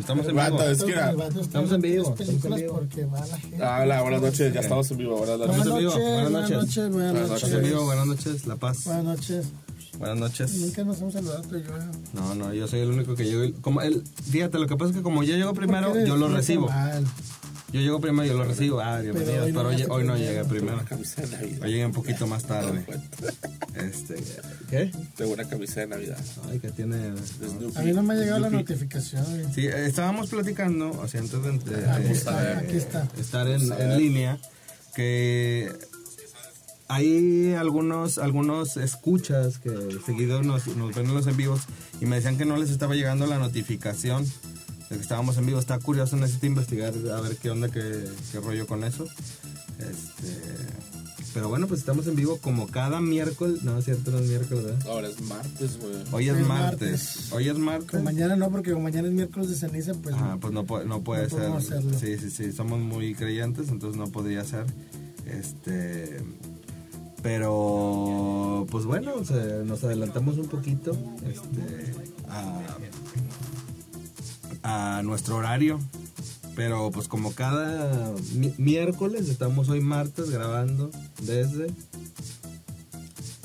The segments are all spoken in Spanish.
estamos en vivo. Vato, es que era- Estamos en vivo, estamos en vivo. porque va la gente. Hola, buenas noches, ya estamos en vivo, buenas Buenas noches. en vivo. noches, Buenas buenas noches. noches, buenas Buenas noches. Estamos en vivo, buenas noches, La Paz. Buenas noches. Buenas noches. Nunca nos hemos saludado tú y yo. No, no, yo soy el único que llego. Como él, fíjate, lo que pasa es que como yo llego primero, ¿Por qué yo lo eres recibo. mal? Yo llego primero, yo lo recibo. Ah, bienvenido. hoy no Pero hoy, llegaste hoy no primero. llegué primero. Hoy llegué un poquito más tarde. Este, ¿qué? Tengo una camisa de Navidad. Ay, que tiene. Snoopy. A mí no me ha llegado la notificación. güey. Sí, eh, estábamos platicando, o sea, antes de, de- Aquí de- está, de aquí está. estar en, a en línea, que hay algunos algunos escuchas que seguido nos, nos ven en los en vivos y me decían que no les estaba llegando la notificación de que estábamos en vivo. Está curioso, necesito investigar a ver qué onda, qué, qué rollo con eso. Este, pero bueno, pues estamos en vivo como cada miércoles. No, es cierto, no es miércoles, ¿verdad? Ahora es martes, güey. Hoy es, Es martes. martes. Hoy es martes. Mañana no, porque mañana es miércoles de ceniza, pues. Ah, pues no, puede- no puede No ser. hacerlo. Sí, sí, sí, somos muy creyentes, entonces no podría ser. Este. Pero, pues bueno, o sea, nos adelantamos un poquito este, a, a nuestro horario. Pero, pues como cada mi- miércoles, estamos hoy martes grabando desde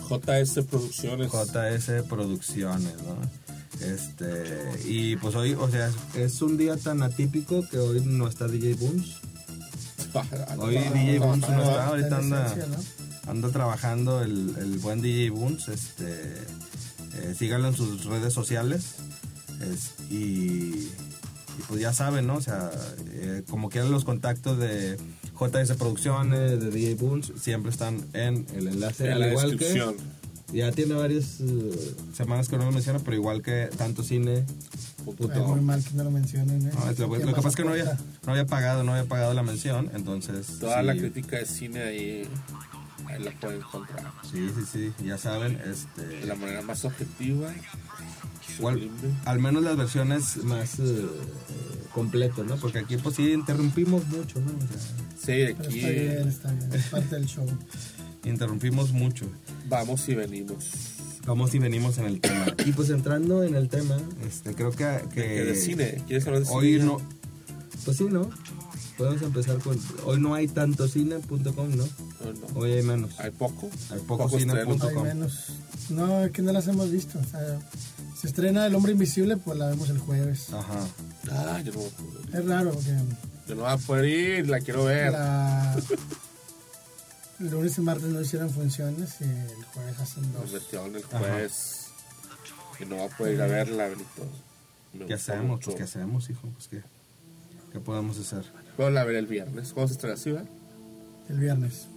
JS Producciones. JS Producciones, ¿no? Este, y pues hoy, o sea, es un día tan atípico que hoy no está DJ Booms. Hoy DJ Booms no está, ahorita anda, anda trabajando el, el buen DJ Booms. Este, eh, síganlo en sus redes sociales. Es- y, y pues ya saben, ¿no? O sea, eh, como quieran los contactos de JS Producciones, de DJ Booms, siempre están en el enlace. En al la igual descripción. que ya tiene varias eh, semanas que no lo menciona, pero igual que tanto cine. Ay, muy mal que no lo mencionen. ¿eh? No, es lo, ¿Qué lo que pasa es que no había, no había pagado, no había pagado la mención, entonces. Toda sí, la crítica de cine ahí, ahí la pueden encontrar. Sí, sí, sí, ya saben, De este. la manera más objetiva. Igual, sublime. al menos las versiones más eh, completas, ¿no? Porque aquí, pues sí, interrumpimos mucho, ¿no? O sea, Sí, aquí está bien, está bien. Es parte del show. interrumpimos mucho. vamos y venimos. Vamos y venimos en el tema. Y pues entrando en el tema, este, creo que. que Que de cine, ¿quieres hablar de cine? Hoy no. Pues sí, ¿no? Podemos empezar con. Hoy no hay tanto cine.com, ¿no? No, no. Hoy hay menos. Hay poco. Hay poco Pocos cine estrenos. punto Hay com. menos. No, es que no las hemos visto. O sea, se estrena El Hombre Invisible, pues la vemos el jueves. Ajá. Ah, yo no, Es raro porque yo no voy a poder ir, la quiero ver. la... el lunes y martes no hicieron funciones y el jueves hacen Nos dos. metieron el juez. Y no va a poder ir a verla, Benito. Me ¿Qué hacemos? mucho. Pues, ¿qué hacemos, hijo? Pues, ¿qué, ¿qué podemos hacer? Puedo la ver el viernes. ¿Cómo se estrena así, va? El viernes.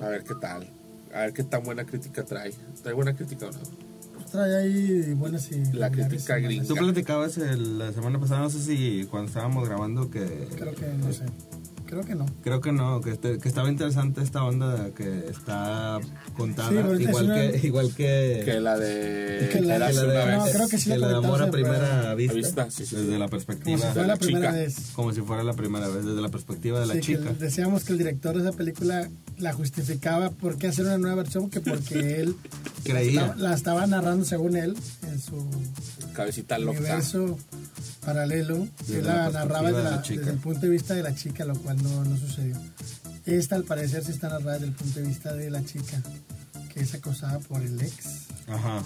A ver qué tal. A ver qué tan buena crítica trae. ¿Trae buena crítica o no? Pues trae ahí buenas y La crítica gringa. Tú platicabas el- la semana pasada, no sé si cuando estábamos grabando, que Creo que no sé. Creo que no. creo que no, que, este- que estaba interesante esta onda que está contada, Sí, pero es igual, una- que, igual que, Que la de. Que la- la una de, No, creo que sí que la la de amor a primera la- vista, vista, sí, sí, desde sí. la Como perspectiva, si fuera de la la primera chica. vez. como si fuera la primera vez, desde la perspectiva de la Sí, chica. que decíamos que el director de esa película la justificaba por qué hacer una nueva versión, que porque él Creía. la, la estaba narrando según él en su Cabecita loca. universo paralelo, que la la narraba de la la- chica. desde el punto de vista de la chica, lo cual no, no sucedió. Esta al parecer sí está narrada desde el punto de vista de la chica, que es acosada por el ex. Ajá.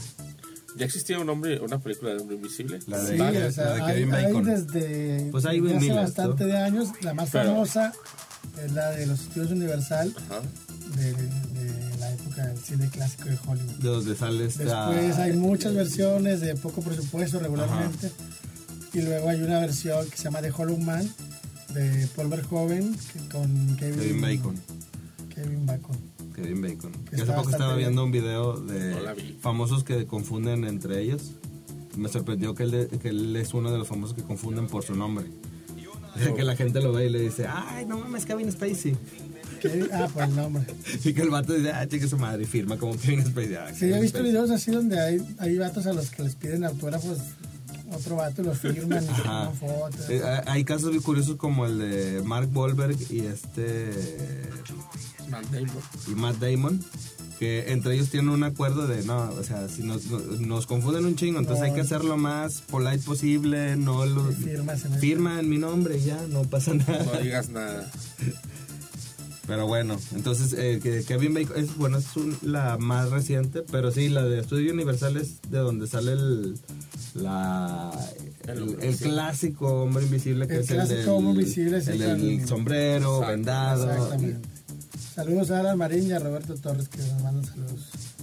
Ya existía un hombre, una película de hombre invisible. La de- Sí, la o sea, de hay, Kevin hay Bacon. desde, Pues hay desde hace miles, bastante ¿no? de años. La más Pero- famosa es la de los estudios Universal Ajá. de, de la época del cine clásico de Hollywood. De donde sale esta... Después hay muchas versiones de poco presupuesto regularmente. Y luego hay una versión que se llama The Hollow Man de Paul Verhoeven que- con Kevin, Kevin Bacon. Kevin Bacon. Kevin Bacon. Que Que hace poco estaba viendo un video de famosos que confunden entre ellos. Me sorprendió que él, de- que él es uno de los famosos que confunden por su nombre. Que la gente lo ve y le dice, ay, no mames, Kevin Spacey. Kevin- ah, por el nombre. Y que el vato dice, ah, chica su madre, y firma como Kevin Spacey. Ah, Sí, Kevin he visto Spacey. videos así donde hay, hay vatos a los que les piden autógrafos otro vato, los firman y toman fotos. Eh, hay casos muy curiosos como el de Mark Wahlberg y este Matt Damon. y Matt Damon que entre ellos tienen un acuerdo de no, o sea, si nos, nos, nos confunden un chingo, entonces hay que hacer lo más polite posible, no lo Firmas en el- firma en mi nombre y ya, no pasa nada. No digas nada. Pero bueno, entonces eh, que Kevin Bacon es bueno, es un- la más reciente, pero sí, la de Estudio Universal es de donde sale el la El el, clásico hombre invisible que El es el clásico del, hombre invisible, el del sombrero Exacto, vendado. Exactamente. Saludos a Alan Marín y a Roberto Torres que nos mandan saludos.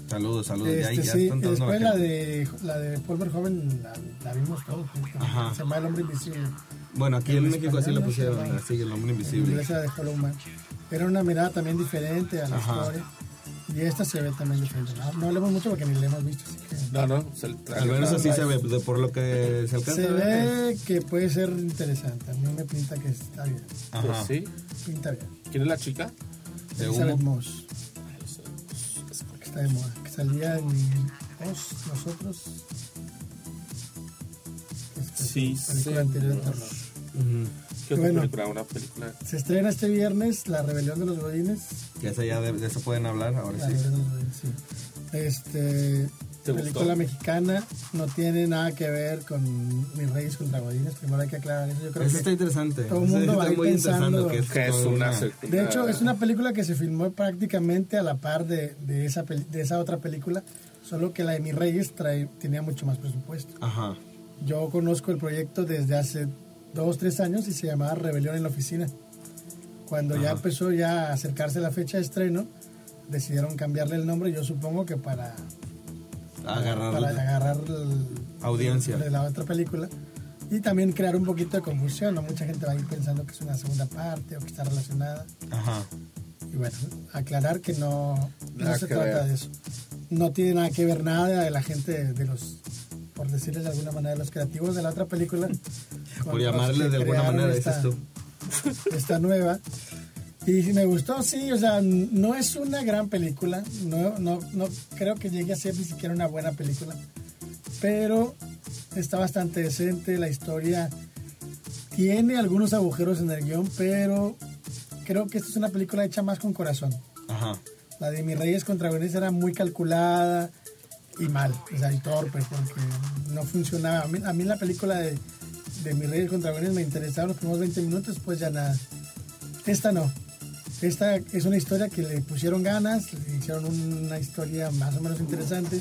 Saludos, saludos. ya, Este, ya sí, están todos después la de, la de Paul Verhoeven la, la vimos todos. Ajá. Se llama El Hombre Invisible. Bueno, aquí en, en México así lo pusieron, así el hombre invisible. de Hollow Man. Era una mirada también diferente a la Ajá. historia. Y esta se ve también diferente. No, no hablemos mucho porque ni la hemos visto. Así que No, no, se Al menos así se ve, de- por lo que se alcanza se ve que puede ser interesante. A mí me pinta que está bien. Pues Ajá. sí. Pinta bien. ¿Quién es la chica? De Elizabeth humo. Moss, que está de moda. Que salía en nosotros. Esta Sí, película sí. anterior de terror. Ujú. ¿Qué otra Bueno. película? Una película. Se estrena este viernes La Rebelión de los Godines. Que esa ya de, de eso pueden hablar, ahora sí. Sí. Este, ¿Te película gustó? mexicana, no tiene nada que ver con Mis Reyes contra Godines. Primero hay que aclarar eso. Yo creo Eso que está interesante. todo el Eso mundo va a está ir muy pensando interesante. Que es una. De hecho, es una película que se filmó prácticamente a la par de, de esa, peli- de esa otra película, solo que la de Mis Reyes trae, tenía mucho más presupuesto. Ajá. Yo conozco el proyecto desde hace dos, tres años y se llamaba Rebelión en la Oficina. Cuando ya empezó ya a acercarse la fecha de estreno, decidieron cambiarle el nombre, yo supongo que para, Agarrar. para agarrar el- Audiencia. de la otra película y también crear un poquito de confusión. ¿no? Mucha gente va a ir pensando que es una segunda parte o que está relacionada. Ajá. Y bueno, aclarar que no, no se que trata ver. de eso. No tiene nada que ver nada de la gente de los, por decirles de alguna manera, los creativos de la otra película. Por los llamarle que de alguna manera, esta, dices tú. Esta nueva. Y si me gustó, sí, o sea, no es una gran película, no, no, no creo que llegue a ser ni siquiera una buena película, pero está bastante decente, la historia tiene algunos agujeros en el guion, pero creo que esta es una película hecha más con corazón. Ajá. La de Mis Reyes contra Venez era muy calculada y mal, o sea, y torpe, porque no funcionaba. A mí, a mí la película de, de Mis Reyes contra Venez me interesaba los primeros 20 minutos, pues ya nada. Esta no. Esta es una historia que le pusieron ganas, le hicieron una historia más o menos interesante.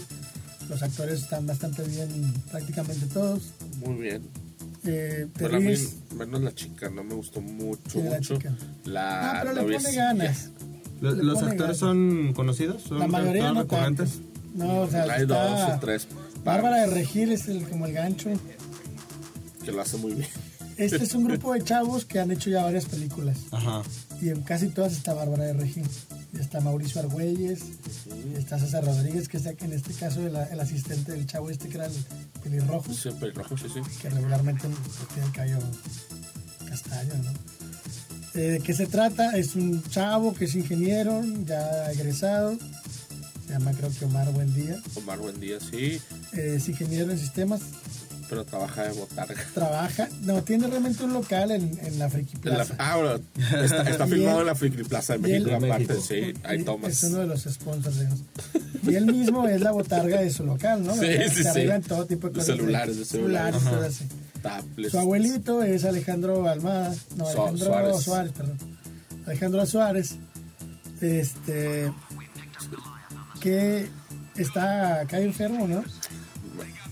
Los actores están bastante bien, prácticamente todos. Muy bien. Eh, te Pero a mí, menos la chica, no me gustó mucho, la mucho. chica. La Ah, pero le novia pone ganas. ¿Los, Le los pone actores ganas. son conocidos? ¿Son La mayoría no. No, o sea, Hay dos o tres. Bárbara de Regil es el, como el gancho. Que lo hace muy bien. Este es un grupo de chavos que han hecho ya varias películas. Ajá. Y en casi todas está Bárbara de Regil. Y está Mauricio Argüelles. y está César Rodríguez, que está en este caso el, el asistente del chavo este que era el pelirrojo. Siempre rojo, sí, sí. que regularmente tiene el cabello castaño, ¿no? Eh, ¿De qué se trata? Es un chavo que es ingeniero, ya egresado, se llama creo que Omar Buendía, Omar Buendía, sí. Eh, es ingeniero en sistemas, Pero trabaja de botarga. trabaja, no, tiene realmente un local en, en la Friki En la- Plaza. ah, bueno, está, está filmado él- en la Friki Plaza de él- México, aparte, México. sí. Hay Y tomas. Es uno de los sponsors, digamos. Y él mismo es la botarga de su local, ¿no? Sí, Se sí, sí. arreglan todo tipo de cosas. celulares, de celulares. así. Tablets. Su abuelito es Alejandro Almada, no, Alejandro Suárez. Suárez. perdón. Alejandro Suárez, este, que está acá enfermo, ¿no?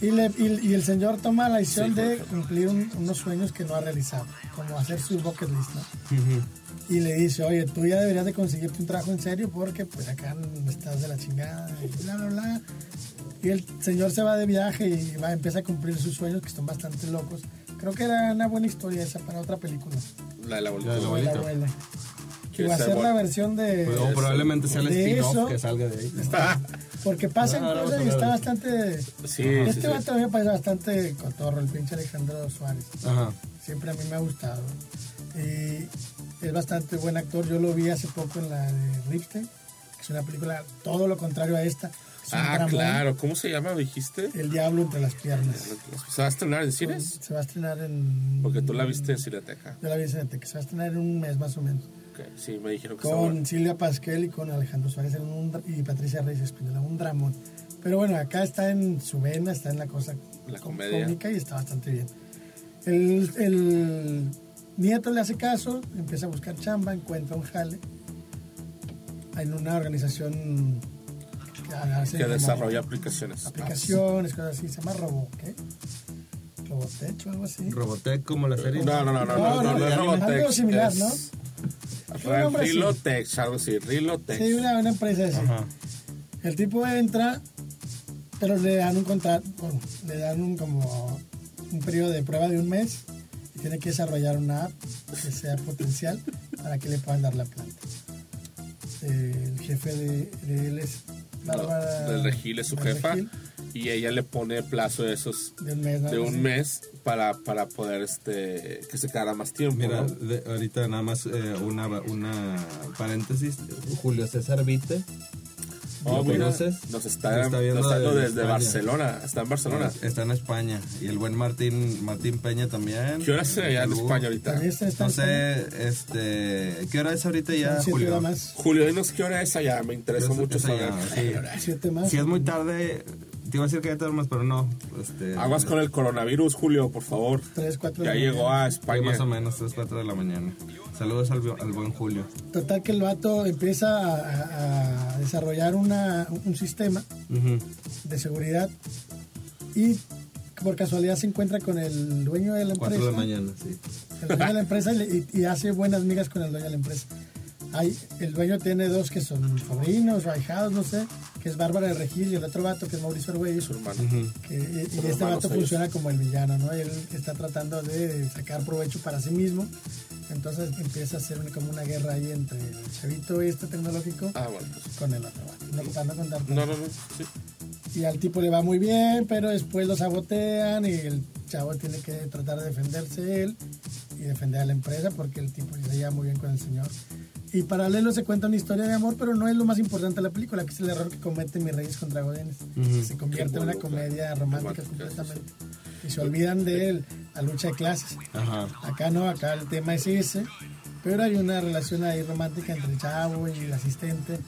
Y, le- y- y el señor toma la decisión Sí, de cumplir un- unos sueños que no ha realizado, como hacer su bucket list, ¿no? Ujú. Y le dice, oye, tú ya deberías de conseguirte un trabajo en serio porque pues acá estás de la chingada y bla, bla, bla. Y el señor se va de viaje y va, empieza a cumplir sus sueños que son bastante locos. Creo que era una buena historia esa para otra película. La de la abuelita. La de la abuelita. abuela. Que ¿Quieres va a ser la versión de... Pues, o probablemente sea el spin-off que salga de ahí. Porque pasan No, no, cosas y está bastante... Sí, sí, este sí. vato a mí me parece bastante cotorro, el pinche Alejandro Suárez. Ajá. Siempre a mí me ha gustado. Y es bastante buen actor. Yo lo vi hace poco en la de Ripstein, que Es una película todo lo contrario a esta. Ah, claro. ¿Cómo se llama, dijiste? El diablo entre las piernas. ¿Se va a estrenar en cines? Se va a estrenar en... Porque tú la viste en Cineteca. Yo la vi en Cineteca. Se va a estrenar en un mes más o menos. Ok, Sí, me dijeron que Con. Silvia Pasquel y con Alejandro Suárez en un, dra- y Patricia Reyes Espinola. Un dramón. Pero bueno, acá está en su vena, está en la cosa La com- comedia. cómica y está bastante bien. El, el nieto le hace caso, empieza a buscar chamba, encuentra un jale en una organización que, desarrolla aplicaciones. aplicaciones, cosas así, se llama Robo, ¿qué? Robotech o algo así. Robotech como la serie. No, no, no, no, no, No, no, no, no, es algo Robotech. similar, ¿no? es- Un nombre así. Rilotech, algo así, Rilotech. Sí, una, una empresa así. Ajá. El tipo entra, pero le dan un contrato, bueno, le dan un como un periodo de prueba de un mes y tiene que desarrollar una app que sea potencial para que le puedan dar la planta. El jefe de, de él es Bárbara. Del Regil es su jefa Regil, y ella le pone plazo de esos de un mes. ¿no? de un Sí. mes para, para poder este que se quedara más tiempo. Mira, ¿no? de- ahorita nada más eh, una, una paréntesis. Julio César Vite. Oh, ¿Lo mira, conoces? Nos está, viendo nos está desde. Barcelona. Está en Barcelona. Está en España. Y el buen Martín Martín Peña también. ¿Qué hora es allá en. España ahorita? También está- está- No sé, este, ¿qué hora es ahorita ya, siete Julio? más. Julio, dinos qué hora es allá. Me interesa Es- mucho saber. allá, sí. Siete más. Si es muy tarde, te iba a decir que ya te duermas, pero no. Este, Aguas con el coronavirus, Julio, por favor. Tres, cuatro de Ya la llegó mañana. a sí, España. más o menos, 3, 4 de la mañana. Saludos al, al buen Julio. Total que el vato empieza a, a- desarrollar una, un sistema Ujú. de seguridad y por casualidad se encuentra con el dueño de la 4 empresa. de la mañana, sí. El dueño de la empresa y- y hace buenas migas con el dueño de la empresa. Hay, el dueño tiene dos que son sobrinos o ahijados, no sé, que es Bárbara de Regil y el otro vato que es Mauricio Argüelles. Su hermano. Que- y- y este vato ellos. funciona como el villano, ¿no? Él está tratando de sacar provecho para sí mismo. Entonces empieza a hacer una- como una guerra ahí entre el chavito este tecnológico Ah, bueno. pues, con el otro vato. No, para no contar No, no, no. sí. y al tipo le va muy bien, pero después lo sabotean y el chavo tiene que tratar de defenderse él y defender a la empresa porque el tipo se lleva muy bien con el señor. Y paralelo se cuenta una historia de amor, pero no es lo más importante de la película, que es el error que comete Mis Reyes contra Godines. Ujú. Se convierte en una comedia claro. romántica Romántica, completamente. Y se olvidan de él, la lucha de clases. Ajá. Acá no, acá el tema es ese, pero hay una relación ahí romántica entre el chavo y el asistente,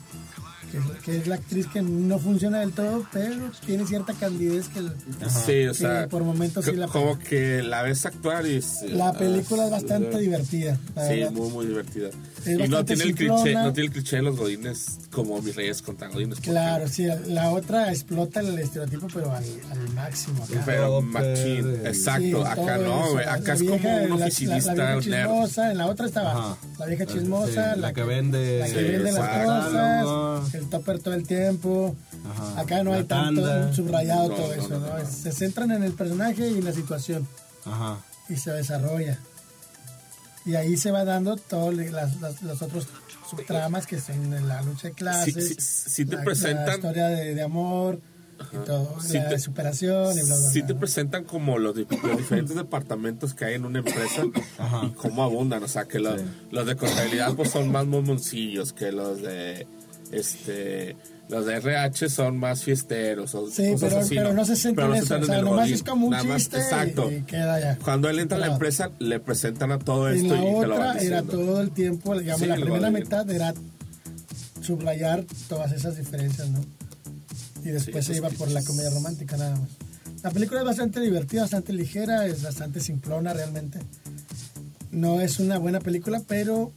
que es, que es la actriz que no funciona del todo, pero tiene cierta candidez que el- Sí, o sea. por momentos sí co- la- Como que la ves actuar y. es- la película es bastante eh, divertida. la Sí, verdad. muy, muy divertida. Es y no tiene, el cliché, no tiene el cliché de los godines como mis reyes contra godines. Claro, sí, la otra explota el estereotipo, pero al, al máximo. acá. Pero machín. eh, Exacto. Sí, acá no. La Acá es vieja- como un la- la- oficinista la, vieja nerd. chismosa, en la otra estaba Ajá. la vieja Sí, chismosa, la que vende- la que Sí, vende las cosas, el topper todo el tiempo. Ajá. Acá no hay tanto tanda. subrayado No, todo eso, no, ¿no? no, no. Se centran en el personaje y en la situación Ajá. y se desarrolla. Y ahí se va dando todos los otros subtramas que son de la lucha de clases, Sí, sí, sí te la, presentan- la historia de, de amor y todo, Sí la te- superación y bla, bla, Sí bla, te presentan como los, di- los diferentes departamentos que hay en una empresa Ajá. y cómo abundan. O sea, que los, Sí. los de contabilidad pues son más momoncillos que los de este los de RH son más fiesteros. O Sí, cosas pero, así, pero no se centra Pero en no eso, se o sea, nomás es como un Nada más- chiste exacto. y, queda ya. Cuando él entra a la empresa, le presentan a todo Y esto la y, te lo van otra era todo el tiempo, digamos, Sí, la primera mitad era subrayar todas esas diferencias, ¿no? Y después Sí, se iba esos por la comedia romántica nada más. La película es bastante divertida, bastante ligera, es bastante simplona realmente. No es una buena película, pero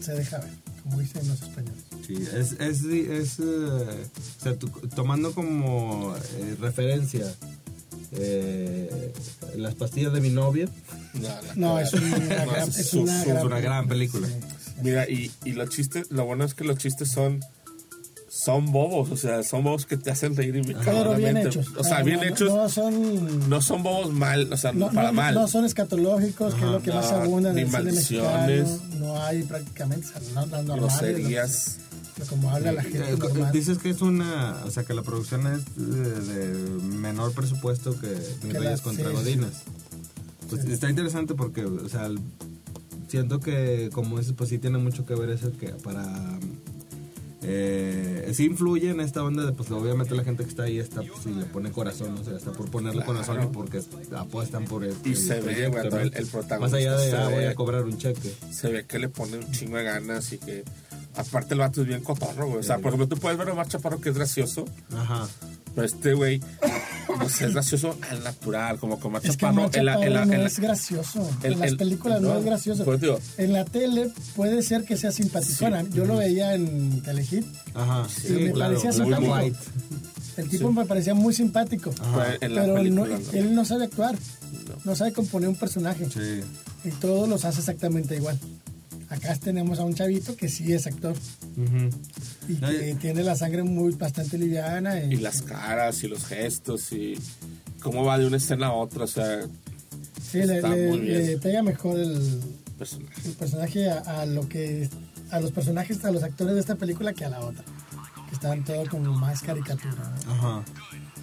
se deja ver, como dicen los españoles. Sí, es, es, es, eh, o sea, tu- tomando como eh, referencia eh, las pastillas de mi novia, No, es una, gran, es es su- una su- gran, una gran película. Sí, sí. Mira, y, y los chistes, lo bueno es que los chistes son son bobos, o sea, son bobos que te hacen reír Pero bien hechos. O sea, No, bien no, hechos. No son No son bobos mal, o sea, No, para no- mal. no son escatológicos, que es lo que no, más abunda en ni el cine mexicano. No hay prácticamente, o sea, no, no, normales, groserías. como habla la gente Eh, co- normal. dices que es una, o sea, que la producción es de, de menor presupuesto que Mis Reyes contra sí, Godines. Pues está interesante porque, o sea, siento que como es, pues sí tiene mucho que ver eso que para eh, sí influye en esta onda de, pues obviamente la gente que está ahí está, pues, y le pone corazón, o sea, está por ponerle Claro. corazón y porque apuestan por el, Y el se ve, güey, el- el protagonista Más allá de, ah, voy a cobrar un cheque. Se ve que le pone un chingo de ganas y que. Aparte, el vato es bien cotorro, güey. O sea, por ejemplo, tú puedes ver a Omar Chaparro que es gracioso, Ajá. pero este güey, no sé, es gracioso al natural, como que Omar Es que Chaparro. En la- en la- Chaparro no en la- es gracioso. el- en las el- películas no, no, es gracioso. en la tele puede ser que sea simpaticona. Yo lo veía en Telehit. Ajá. Sí, me parecía muy simpático. white. El tipo me parecía muy simpático. Pero película, no. él no sabe actuar. No sabe componer un personaje. Sí. Y todos los hace exactamente igual. Acá tenemos a un chavito que sí es actor. Y No, que y- tiene la sangre muy bastante liviana. Y, Y las caras y los gestos y cómo va de una escena a otra, o sea, sí, le, está le- muy bien. le pega mejor el, personaje. el personaje a, a lo que a los personajes a los actores de esta película que a la otra que estaban todo como más caricatura ¿no? Ajá.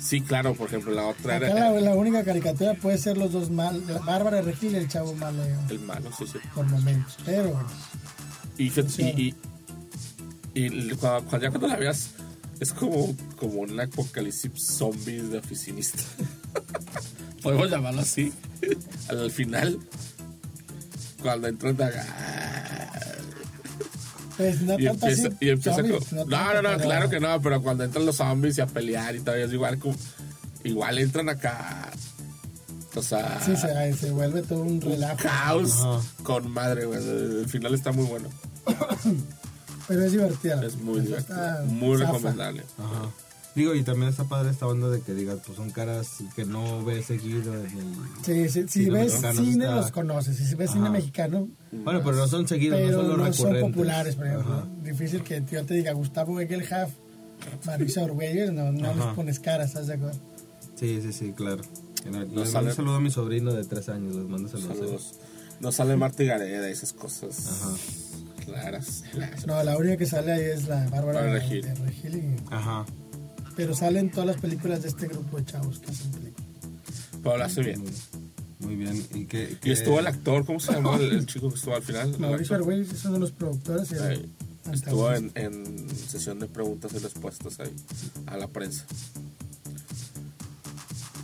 Sí, claro, por ejemplo, la otra acá era la, la única caricatura puede ser los dos mal la Bárbara Regil y el chavo malo el malo, sí, sí. por momentos pero Y, fíjate, y, y, y el- cuando, cuando- ya cuando la veas, es como, como un apocalipsis zombies de oficinista. Podemos llamarlo así. Al final, cuando entran pues no y tanto empieza, así y empieza zombies, con- no, no, no, pero- claro que no, pero cuando entran los zombies y a pelear y todavía es igual como, igual entran acá. O sea, sí se, se vuelve todo un un relajo caos Ajá. con madre, güey. El final está muy bueno. pero es divertida Es muy divertido. Muy zafa. recomendable. Ajá. Digo, y también está padre esta onda de que digas, pues son caras que no ves seguido en el... Sí, sí, si ves cine está- los conoces, si ves cine Ajá. mexicano Bueno, pero no son seguidos, pero no son los no son recurrentes. populares, por ejemplo. Ajá. Difícil que yo te diga Gustavo Egelhaf, Marisa Orwell, no, no les pones cara, ¿estás de acuerdo? Sí, sí, sí, claro. Y le- le mando sale- un saludo a mi sobrino de tres años, les mando saludos. Saludos. No sale Marta y Gareda y esas cosas Ajá. claras. No, la única que sale ahí es la Bárbara Bárbara de Regil. de Regil y- Ajá. Pero salen todas las películas de este grupo de chavos que hacen películas. Pero lo hace bien. Muy, bien. ¿Y, qué, Y qué- estuvo el actor, ¿cómo se llamó el, el chico que estuvo al final? Mauricio actor. Argüelles es uno de los productores y el. Estuvo en, en sesión de preguntas y respuestas ahí a la prensa.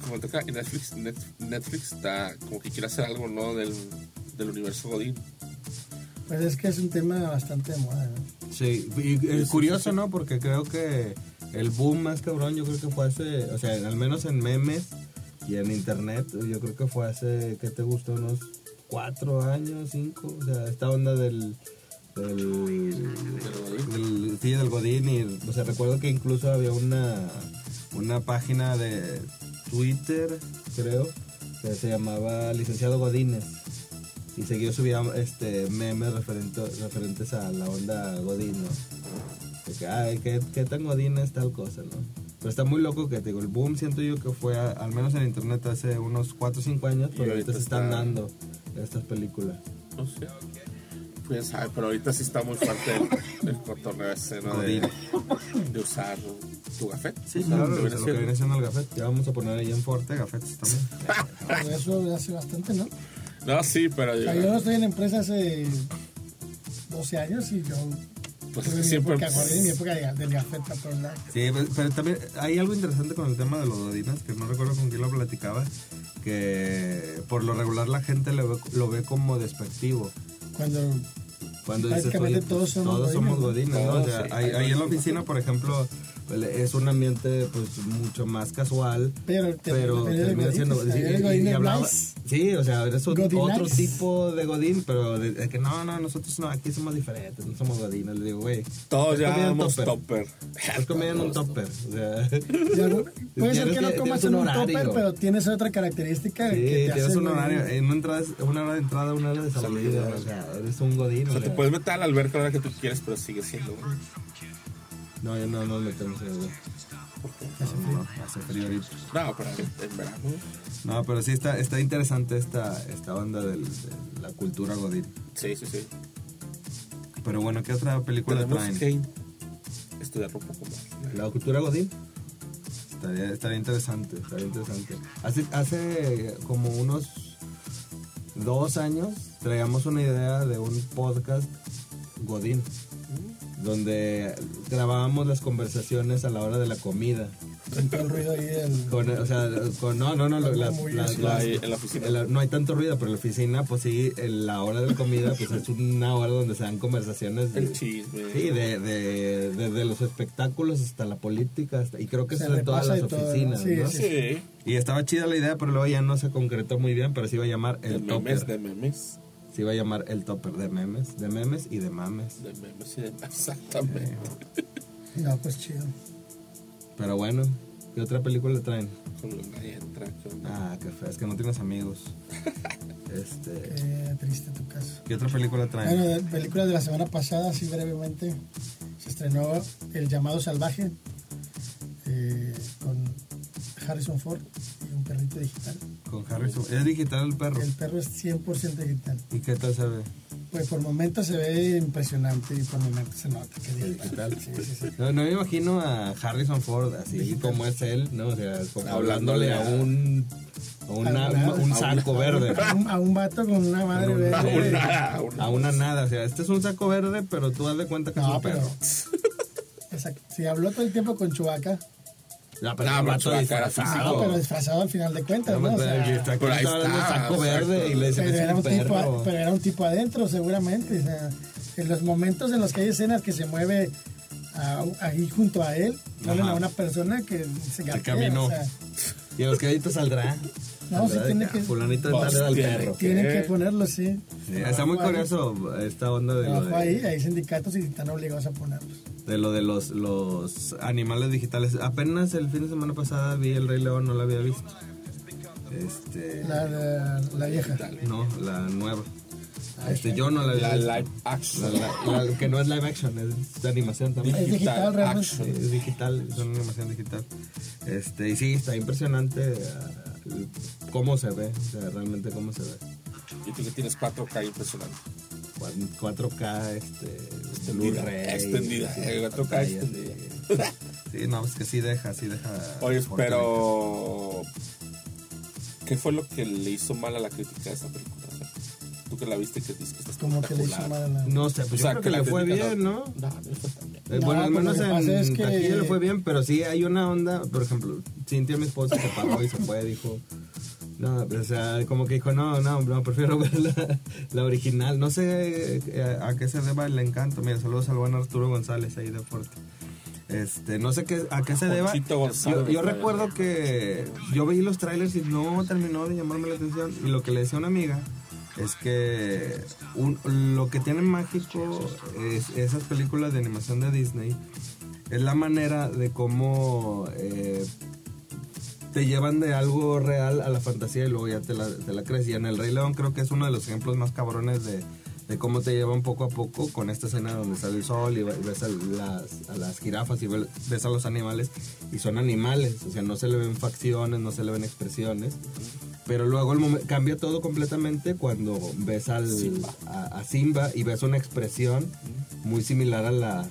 Como toca en Netflix, Net- Netflix está como que quiere hacer algo ¿no? del, del universo Godín. Pues es que es un tema bastante de moda, ¿no? Sí, y, Sí, eh, curioso. ¿no? Porque creo que el boom más cabrón, yo creo que fue hace, o sea, al menos en memes y en internet, yo creo que fue hace, ¿qué te gustó? Unos cuatro años, cinco, o sea, esta onda del... Del, del, sí, del Godín y, o sea, recuerdo que incluso había una, una página de Twitter, creo, que se llamaba Licenciado Godínez y seguido subía este memes referente, referentes a la onda Godín, ¿no? De que, ay, ¿qué, qué tan Godín es tal cosa, ¿no? Pero está muy loco que, te digo, el boom siento yo que fue, a- al menos en internet, hace unos 4 o 5 años, pero ahorita ahorita se están está- dando estas películas. No sé. Pues sabe, pero ahorita sí está muy fuerte el, el cotorreo ese, ¿no? De, de usar tu gafet. Sí, claro, lo ser. que viene siendo el gafet. Ya vamos a poner ahí en Forte gafetes también. Eso hace bastante, ¿no? No, sí, pero O sea, yo estoy en empresa hace 12 años y yo Pues tuve mi siempre- época, guardé mi época de, del lados. Sí, pero, pero también hay algo interesante con el tema de los Godinas, que no recuerdo con quién lo platicaba, que por lo regular la gente lo ve, lo ve como despectivo. Cuando Cuando dices, Prácticamente oye, todos pues, somos todos somos godines, godines, ¿no? O sea, ahí en la oficina, por ejemplo, es un ambiente pues mucho más casual, Pero te- pero eres termina godín, siendo... sí, y- godín y hablaba- sí, o sea, Godinites. otro tipo de godín, pero de, de que no, no, nosotros no, aquí somos diferentes, no somos godines. Le digo, güey, Todos comiendo llamamos topper. topper. Estás comiendo un topper, o sea... Puede ser que no comas en un topper, pero tienes otra característica Sí, que te tienes hace un godín. horario, en una, entrada, una hora de entrada, una hora de salida, o sea, eres un godín. O sea, te puedes meter a la alberca la hora que tú quieres, pero sigue siendo. No, ya no nos metemos en el no, no, hace frío ahorita. No, pero en, en verano. No, pero sí está, está interesante esta, esta onda del- de la cultura godín. Sí, sí, sí. Pero bueno, ¿qué otra película Tenemos traen? que estudiarlo un poco más. La cultura godín. Estaría, estaría interesante, estaría interesante. Hace, hace como unos dos años traíamos una idea de un podcast godín. Donde grabábamos las conversaciones a la hora de la comida. Con todo el ruido ahí del... Con, o sea, con, no, no, no, las- en la oficina. en la- no hay tanto ruido, pero en la oficina, pues sí, en la hora de la comida, pues es una hora donde se dan conversaciones. de- El chisme. Sí, de, los espectáculos hasta la política, hasta- y creo que Se eso es en todas las todo, oficinas, ¿no? Sí, ¿no? sí. Sí. Y estaba chida la idea, pero luego ya no se concretó muy bien, pero se iba a llamar De el memes, topper. de memes. Se iba a llamar el topper de memes, de memes y de mames. De memes y de Exactamente. No, pues chido. Pero bueno, ¿qué otra película traen? Con nadie entra. Ah, qué feo, es que no tienes amigos. Este, Qué triste tu caso. ¿Qué otra película traen? Bueno, de películas de la semana pasada, así brevemente, se estrenó El llamado salvaje eh, con Harrison Ford perrito digital. Con Harrison. Es digital el perro. El perro es 100% digital. ¿Y qué tal se ve? Pues por momentos se ve impresionante y por momentos se nota que es Digital. Sí, sí, sí. No, no me imagino a Harrison Ford así Digital. como es él, ¿no? O sea, como Hablándole a a- un, a una- a una- un saco verde. A un, a un vato con una madre un- A verde. una, a una- A una nada, o sea, este es un saco verde, pero tú haz de cuenta que es No, un pero. perro. Exacto. Si habló todo el tiempo con Chubaca, No, No, pero disfrazado. pero disfrazado al final de cuentas, No, ¿no? O sea, está- pero ahí está saco verde y le dice que pero, era un tipo, pero era un tipo adentro, seguramente. O sea, en los momentos en los que hay escenas que se mueve a- ahí junto a él, Ajá. a una persona que se gatea, caminó. o sea, Y en los créditos saldrá. No, sí de tiene que- Fulanito de tal era el tiene perro. que- tienen que ponerlo, sí. Sí, está muy curioso esta onda de lo trabajo ahí, de, hay sindicatos y están obligados a ponerlos. de lo de los, los animales digitales. Apenas el fin de semana pasada vi El Rey León, no la había visto. Este, La, la, la vieja. no, la nueva. Este, yo no la La live action. La- la- la- que no es live action, es de animación también. Es digital, realmente. Es digital, es una animación digital. Este, y sí, está impresionante ah, cómo se ve, o sea, realmente cómo se ve. Y tú que tienes 4K impresionante. Cuan- 4K, este, Extendida, extendida, sí, eh, 4K pantalla, extendida. Sí, no, es que sí deja, sí deja. Oye, pero. ¿Qué fue lo que le hizo mal a la crítica de esa película? O tú que la viste, que dices que está Como que le hizo mal a la... No sé, pues O yo sea, creo que que le fue bien, ¿no? No, bien. Eh, No, bueno, al pues menos lo que en es que- taquilla le fue bien, pero sí hay una onda, por ejemplo, Cintia, mi esposa, se paró y se fue, dijo, no, o sea, como que dijo, no, no, no, prefiero ver la, la original. No sé eh, a qué se deba el encanto. Mira, saludos al buen Arturo González ahí de Fuerte. Este, no sé qué, a qué se deba. Yo, yo recuerdo que yo veí los trailers y no terminó de llamarme la atención. Y lo que le decía a una amiga es que lo que tiene mágico es esas películas de animación de Disney es la manera de cómo eh, te llevan de algo real a la fantasía y luego ya te la, te la crees. Y en El Rey León creo que es uno de los ejemplos más cabrones de, de cómo te llevan poco a poco con esta escena donde sale el sol y ve- ves a las, a las jirafas y ve- ves a los animales y son animales, o sea, no se le ven facciones, no se le ven expresiones. Pero luego el cambia todo completamente cuando ves al, Simba. A, a Simba y ves una expresión muy similar a la,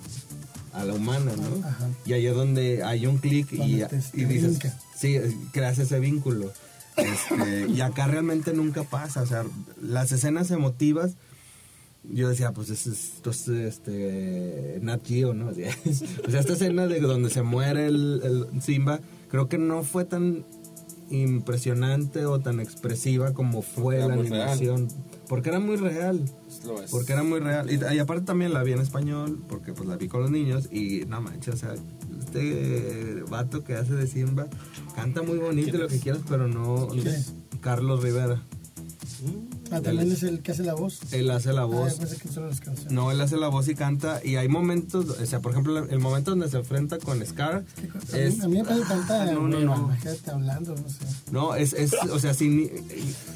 a la humana, ¿no? Ajá. Y ahí es donde hay un clic y, te- y dices, brinca. sí, creas ese vínculo. Este, y acá realmente nunca pasa, o sea, las escenas emotivas, yo decía, pues es, es- esto es este, Nat Geo, ¿no? O sea, o sea, esta escena de donde se muere el, el Simba, creo que no fue tan impresionante o tan expresiva como fue la real. animación, porque era muy real. Lo es. Porque era muy real. Y, y aparte también la vi en español, porque pues la vi con los niños y no manches, o sea, este vato que hace de Simba canta muy bonito y ¿Quién lo que quieras, pero no... Carlos Rivera. También es el que hace la voz. Él hace la Ah, voz. yo pensé que solo las canciones. No, él hace la voz y canta. Y hay momentos, o sea, por ejemplo, el momento donde se enfrenta con Scar. Que Es, mí, a mí me parece tanta no, no, no. imagínate hablando, no sé. No, es, es o sea, sin,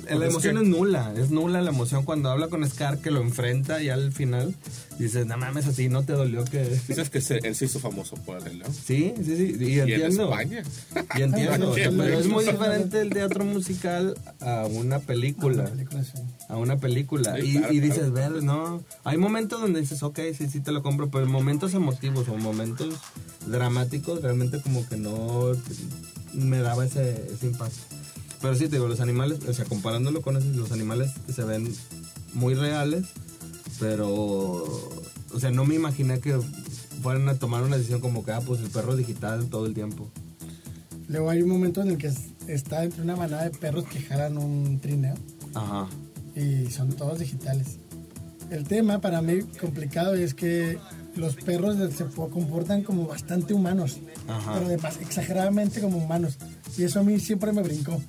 la es emoción que- es nula, es nula la emoción cuando habla con Scar que lo enfrenta y al final dices, no mames, así no te dolió que... Dices que se- él se hizo famoso por el León. Sí, sí, sí, y Y en entiendo. España. Y entiendo, o sea, Sí, pero es muy diferente el teatro musical a una película. La película sí. A una película. Sí, y, claro, y dices, claro. ver, no. Hay momentos donde dices, ok, sí, sí te lo compro, pero momentos emotivos o momentos dramáticos realmente como que no me daba ese, ese impacto. Pero sí, te digo, los animales, o sea, comparándolo con esos, los animales que se ven muy reales, pero o sea, no me imaginé que fueran a tomar una decisión como que, ah, pues el perro digital todo el tiempo. Luego hay un momento en el que es- está entre una manada de perros que jalan un trineo Ajá. Y son todos digitales. El tema para mí complicado es que los perros se po- comportan como bastante humanos, Ajá. pero de pas- exageradamente como humanos. Y eso a mí siempre me brincó.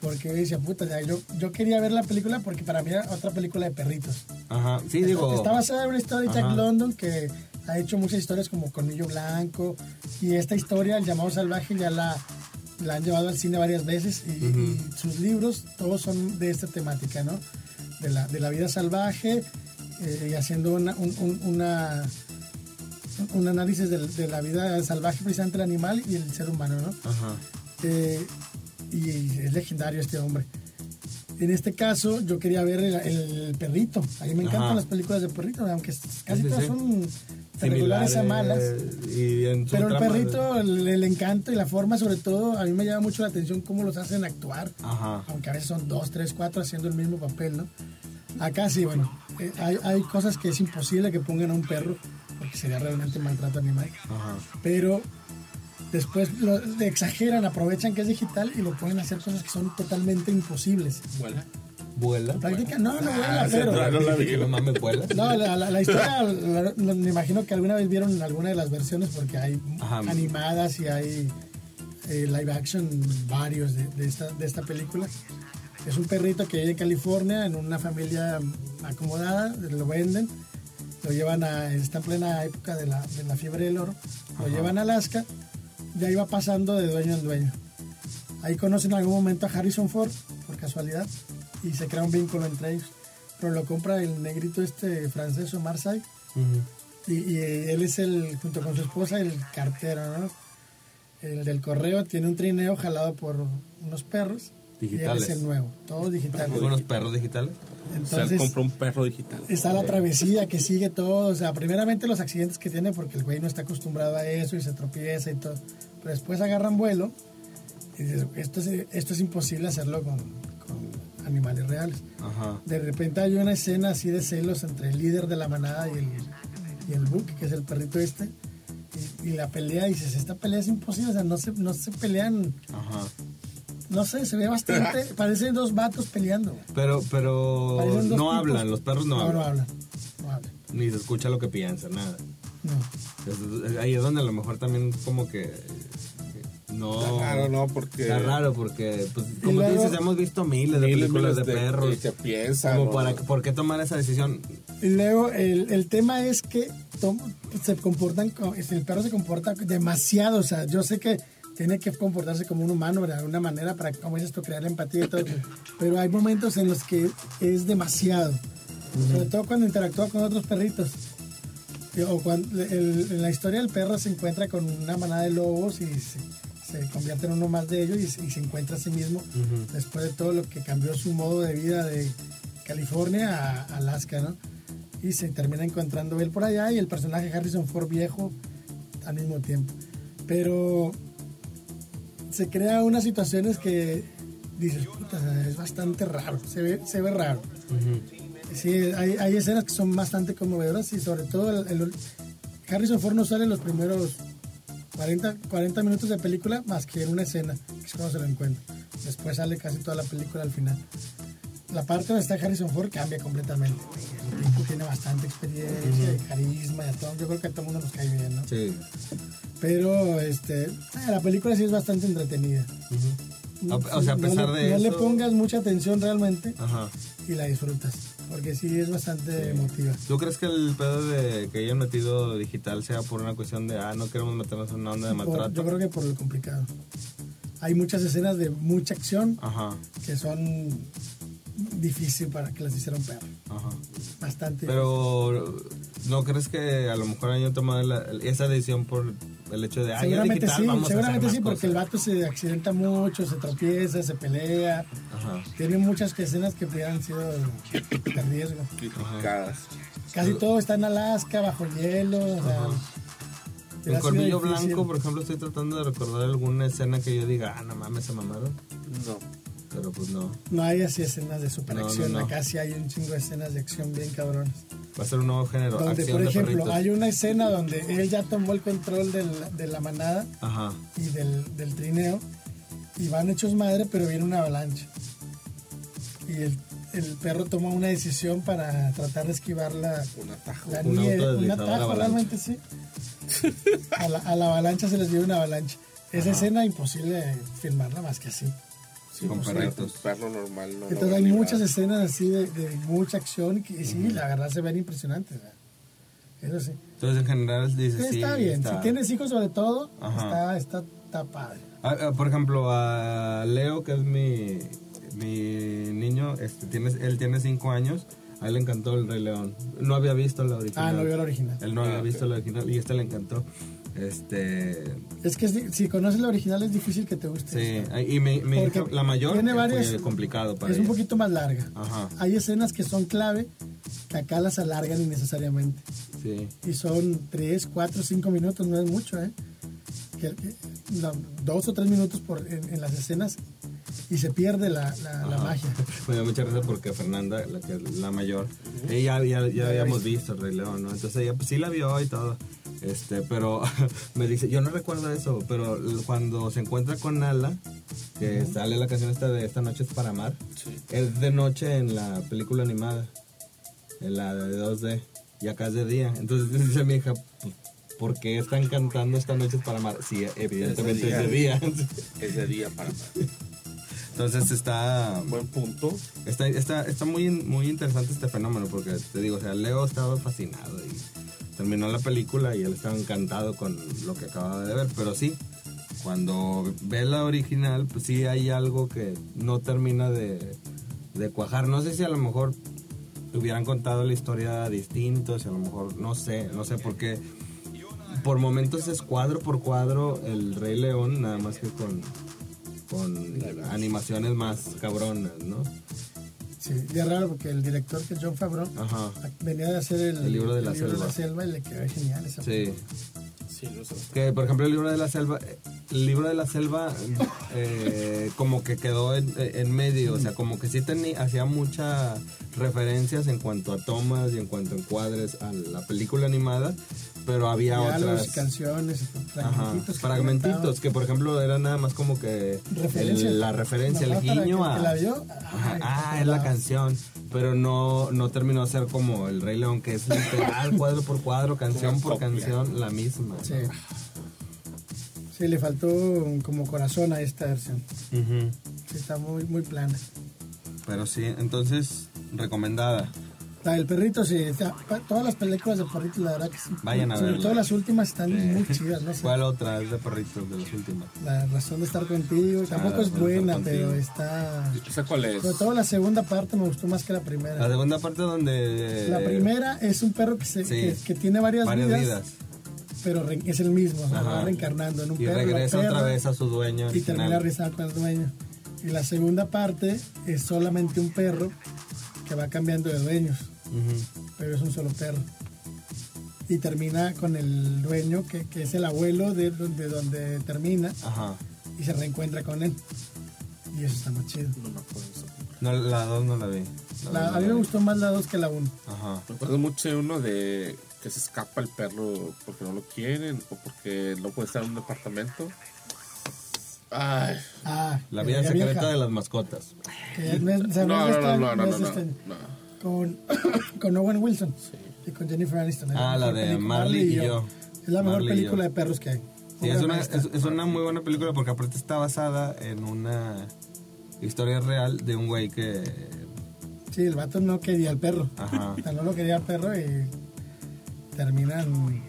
Porque decía, puta, ya, yo, yo quería ver la película porque para mí era otra película de perritos. Ajá. Sí, digo. Está basada en una historia de Jack. London que ha hecho muchas historias como Colmillo Blanco. Y esta historia, El llamado salvaje, ya la, la han llevado al cine varias veces. Y, y sus libros, todos son de esta temática, ¿no? De la, de la vida salvaje eh, y haciendo una, un, un- una- un análisis de, de la vida salvaje, precisamente el animal y el ser humano, ¿no? Ajá. Eh, y es legendario este hombre. En este caso, yo quería ver el, el perrito. A mí me encantan Ajá. las películas de perrito, aunque casi sí, todas sí. son regulares a malas. Y en su Pero el perrito, el, el encanto y la forma, sobre todo, a mí me llama mucho la atención cómo los hacen actuar. Ajá. Aunque a veces son dos, tres, cuatro haciendo el mismo papel, ¿no? Acá sí, bueno, eh, hay, hay cosas que es imposible que pongan a un perro, porque sería realmente maltrato animal Ajá. pero después lo exageran, aprovechan que es digital y lo pueden hacer cosas que son totalmente imposibles. Vuela. ¿Vuela? No, no, vuela, Ah, pero... sí, no la vi. No mames, vuela. No, la, la- la historia, la- me imagino que alguna vez vieron alguna de las versiones porque hay Ajá. animadas y hay eh, live action varios de, de esta, de esta película. Es un perrito que vive en California, en una familia acomodada, lo venden, lo llevan a, está en plena época de la, de la fiebre del oro, lo llevan a Alaska y ahí va pasando de dueño en dueño. Ahí conocen en algún momento a Harrison Ford, por casualidad, y se crea un vínculo entre ellos. Pero lo compra el negrito este francés, Omar Sy, Ujú. y, y él es el, junto con su esposa, el cartero, ¿no? El del correo tiene un trineo jalado por unos perros. Y él Digitales. es el nuevo, todo digital. ¿Con unos perros digitales? O sea, él Entonces, compró un perro digital. está la travesía que sigue todo. O sea, primeramente los accidentes que tiene porque el güey no está acostumbrado a eso y se tropieza y todo. Pero después agarran vuelo y dices, esto es, esto es imposible hacerlo con animales reales. Ajá. De repente hay una escena así de celos entre el líder de la manada y el, y el Book, que es el perrito este. Y, y la pelea, y dices, esta pelea es imposible, o sea, no se, no se pelean, Ajá. no sé, se ve bastante, parecen dos vatos peleando. Pero, pero no tipos. hablan, los perros no, No, no hablan. hablan, no hablan, Ni se escucha lo que piensan, nada. no. Ahí es donde a lo mejor también como que no... Está raro, ¿no? Porque. Está raro porque, pues, como luego- dices, hemos visto miles de miles, películas miles de, perros. que- que piensan. como ¿no? para, ¿Por qué tomar esa decisión? Y luego el, el tema es que tom- se comportan, co- el perro se comporta demasiado, o sea, yo sé que tiene que comportarse como un humano de alguna manera para, como dices tú, crear empatía y todo, pero hay momentos en los que es demasiado, sobre todo cuando interactúa con otros perritos. Y- O cuando el- en la historia el perro se encuentra con una manada de lobos y se, se convierte en uno más de ellos y, se- y se encuentra a sí mismo después de todo lo que cambió su modo de vida de California a Alaska, ¿no? Y se termina encontrando él por allá y el personaje Harrison Ford viejo al mismo tiempo. Pero se crea unas situaciones que dices, puta, es bastante raro, se ve, se ve raro. Sí, hay, hay escenas que son bastante conmovedoras y sobre todo el, el- Harrison Ford no sale en los primeros 40, 40 minutos de película más que en una escena, que es cuando se lo encuentra. Después sale casi toda la película al final. La parte donde está Harrison Ford cambia completamente. El tipo tiene bastante experiencia, y carisma y todo. Yo creo que a todo el mundo nos cae bien, ¿no? Sí. Pero este, eh, la película sí es bastante entretenida. O- o sea, a No pesar le- de No le eso- pongas mucha atención realmente Ajá. y la disfrutas. Porque sí es bastante emotiva. ¿Tú crees que el pedo de que hayan metido digital sea por una cuestión de, ah, no queremos meternos en una onda de Por- maltrato? yo creo que por lo complicado. Hay muchas escenas de mucha acción Ajá, que son difícil para que las hiciera un perro. ajá. Bastante. Pero, ¿no crees que a lo mejor hayan tomado la- esa decisión por el hecho de, seguramente digital, sí, vamos a seguramente hacer sí, porque el cosas"? vato se accidenta mucho, se tropieza, se pelea. Ajá. Tiene muchas escenas que hubieran sido de riesgo. criticadas. Casi todo está en Alaska, bajo hielo. O sea, Colmillo difícil. Blanco, por ejemplo, estoy tratando de recordar alguna escena que yo diga, ah, no mames, se mamaron. No. Pero pues no. No hay así escenas de superacción. no, no. Acá sí hay un chingo de escenas de acción bien cabrones. Va a ser un nuevo género. Donde, acción por ejemplo, hay una escena donde él ya tomó el control del- de la manada Ajá. y del, del trineo y van hechos madre, pero viene una avalancha. Y el, el perro toma una decisión para tratar de esquivar la, Un atajo. la Un nieve, un atajo, realmente sí. A la, a la avalancha se les dio una avalancha. Esa escena imposible filmarla más que así. Sí, Con pues, perritos. Un perro normal. No, no Entonces hay muchas escenas así de, de mucha acción y, que- y sí, la verdad se ven impresionantes. ¿verdad? Eso sí. Entonces, en general, dices sí. está bien. está- Si tienes hijos, sobre todo, está, está, está padre. Ah, ah, por ejemplo, a Leo, que es mi, mi niño, este, tiene, él tiene cinco años. A él le encantó el Rey León. No había visto la original. Ah, no vio la original. Él no había Ah, visto la original y este le encantó. Este. Es que si conoces la original es difícil que te guste. Sí, y la mayor, tiene eh, varias- fue complicado para es un ella. poquito más larga. Ajá, Hay escenas que son clave que acá las alargan innecesariamente. sí. Y son 3, 4, 5 minutos, no es mucho, ¿eh? Que- que- no, dos o tres minutos por, en, en las escenas y se pierde la, la- la magia. Me dio mucha risa porque Fernanda, la, que la mayor, ella ya, ya habíamos visto el Rey León, ¿no? Entonces ella pues, sí la vio y todo. Este, pero me dice, yo no recuerdo eso, pero cuando se encuentra con Nala, que sale la canción esta de Esta noche es para amar, Sí. es de noche en la película animada, en la de 2D, y acá es de día. Entonces dice mi hija, "Pues, ¿por qué están cantando Esta noche es para amar? Sí, evidentemente es de día. Es de día para más. Entonces está... Buen punto. Está, está, está muy, muy interesante este fenómeno porque te digo, o sea, Leo estaba fascinado y terminó la película y él estaba encantado con lo que acababa de ver, pero sí, cuando ve la original, pues sí hay algo que no termina de, de cuajar. No sé si a lo mejor hubieran contado la historia distinto, si a lo mejor, no sé, no sé por qué. Por momentos es cuadro por cuadro el Rey León, nada más que con, con animaciones más cabronas, ¿no? Sí, y es raro porque el director que es John Favreau Ajá. venía de hacer el, El libro de la libro selva. y le quedó genial esa Sí. Sí. Que por ejemplo el libro de la selva, el libro de la selva eh, como que quedó en, en medio, o sea, como que sí tenía, hacía muchas referencias en cuanto a tomas y en cuanto a encuadres a la película animada, pero había Diálogos otras y canciones, y Ajá, fragmentitos. que fragmentitos por ejemplo era nada más como que Referencia. el- la referencia, el guiño a que la vio, Ajá, ay, ah, es la la- canción, pero no no terminó de ser como el Rey León que es literal cuadro por cuadro, canción por canción la misma. Sí. Sí, le faltó un- como corazón a esta versión. Sí, está muy, muy plana. Pero sí, entonces, recomendada. La del perrito, sí. todas las películas de perritos, la verdad que sí. Vayan a Sobre verla. todo las últimas están muy chidas, no sé. ¿Cuál otra es de perritos de las últimas? La razón de estar contigo. Tampoco Ah, es Razón de buena, pero está... ¿Esa cuál es? Sobre todo la segunda parte me gustó más que la primera. La segunda parte donde... La primera es un perro que, se, Sí. que, que tiene varias, Varias vidas, vidas. pero es el mismo, o sea, va reencarnando en un Y perro. la regresa otra vez a su dueño y termina regresando con el dueño. Y la segunda parte es solamente un perro que va cambiando de dueños, Pero es un solo perro. Y termina con el dueño, que, que es el abuelo de donde, donde termina, Ajá. y se reencuentra con él. Y eso está más chido. No me acuerdo de esa. No, la dos no la vi. La La- dos no a mí me vi. gustó más la 2 que la 1. Ajá. Me acuerdo mucho de uno de que se escapa el perro porque no lo quieren o porque no puede estar en un departamento. Ay, Ah, La que vida secreta vieja, de las mascotas. que no no, de no, no, no, no no, es no, este- no. Con, con Owen Wilson y con Jennifer Aniston. Ah, la de. Marley y yo. Es la mejor Marley película de perros que hay. Sí, es una, es una muy buena película porque aparte está basada en una historia real de un güey que... Sí, el vato no quería al perro. Ajá. O sea, no lo quería al perro y terminan...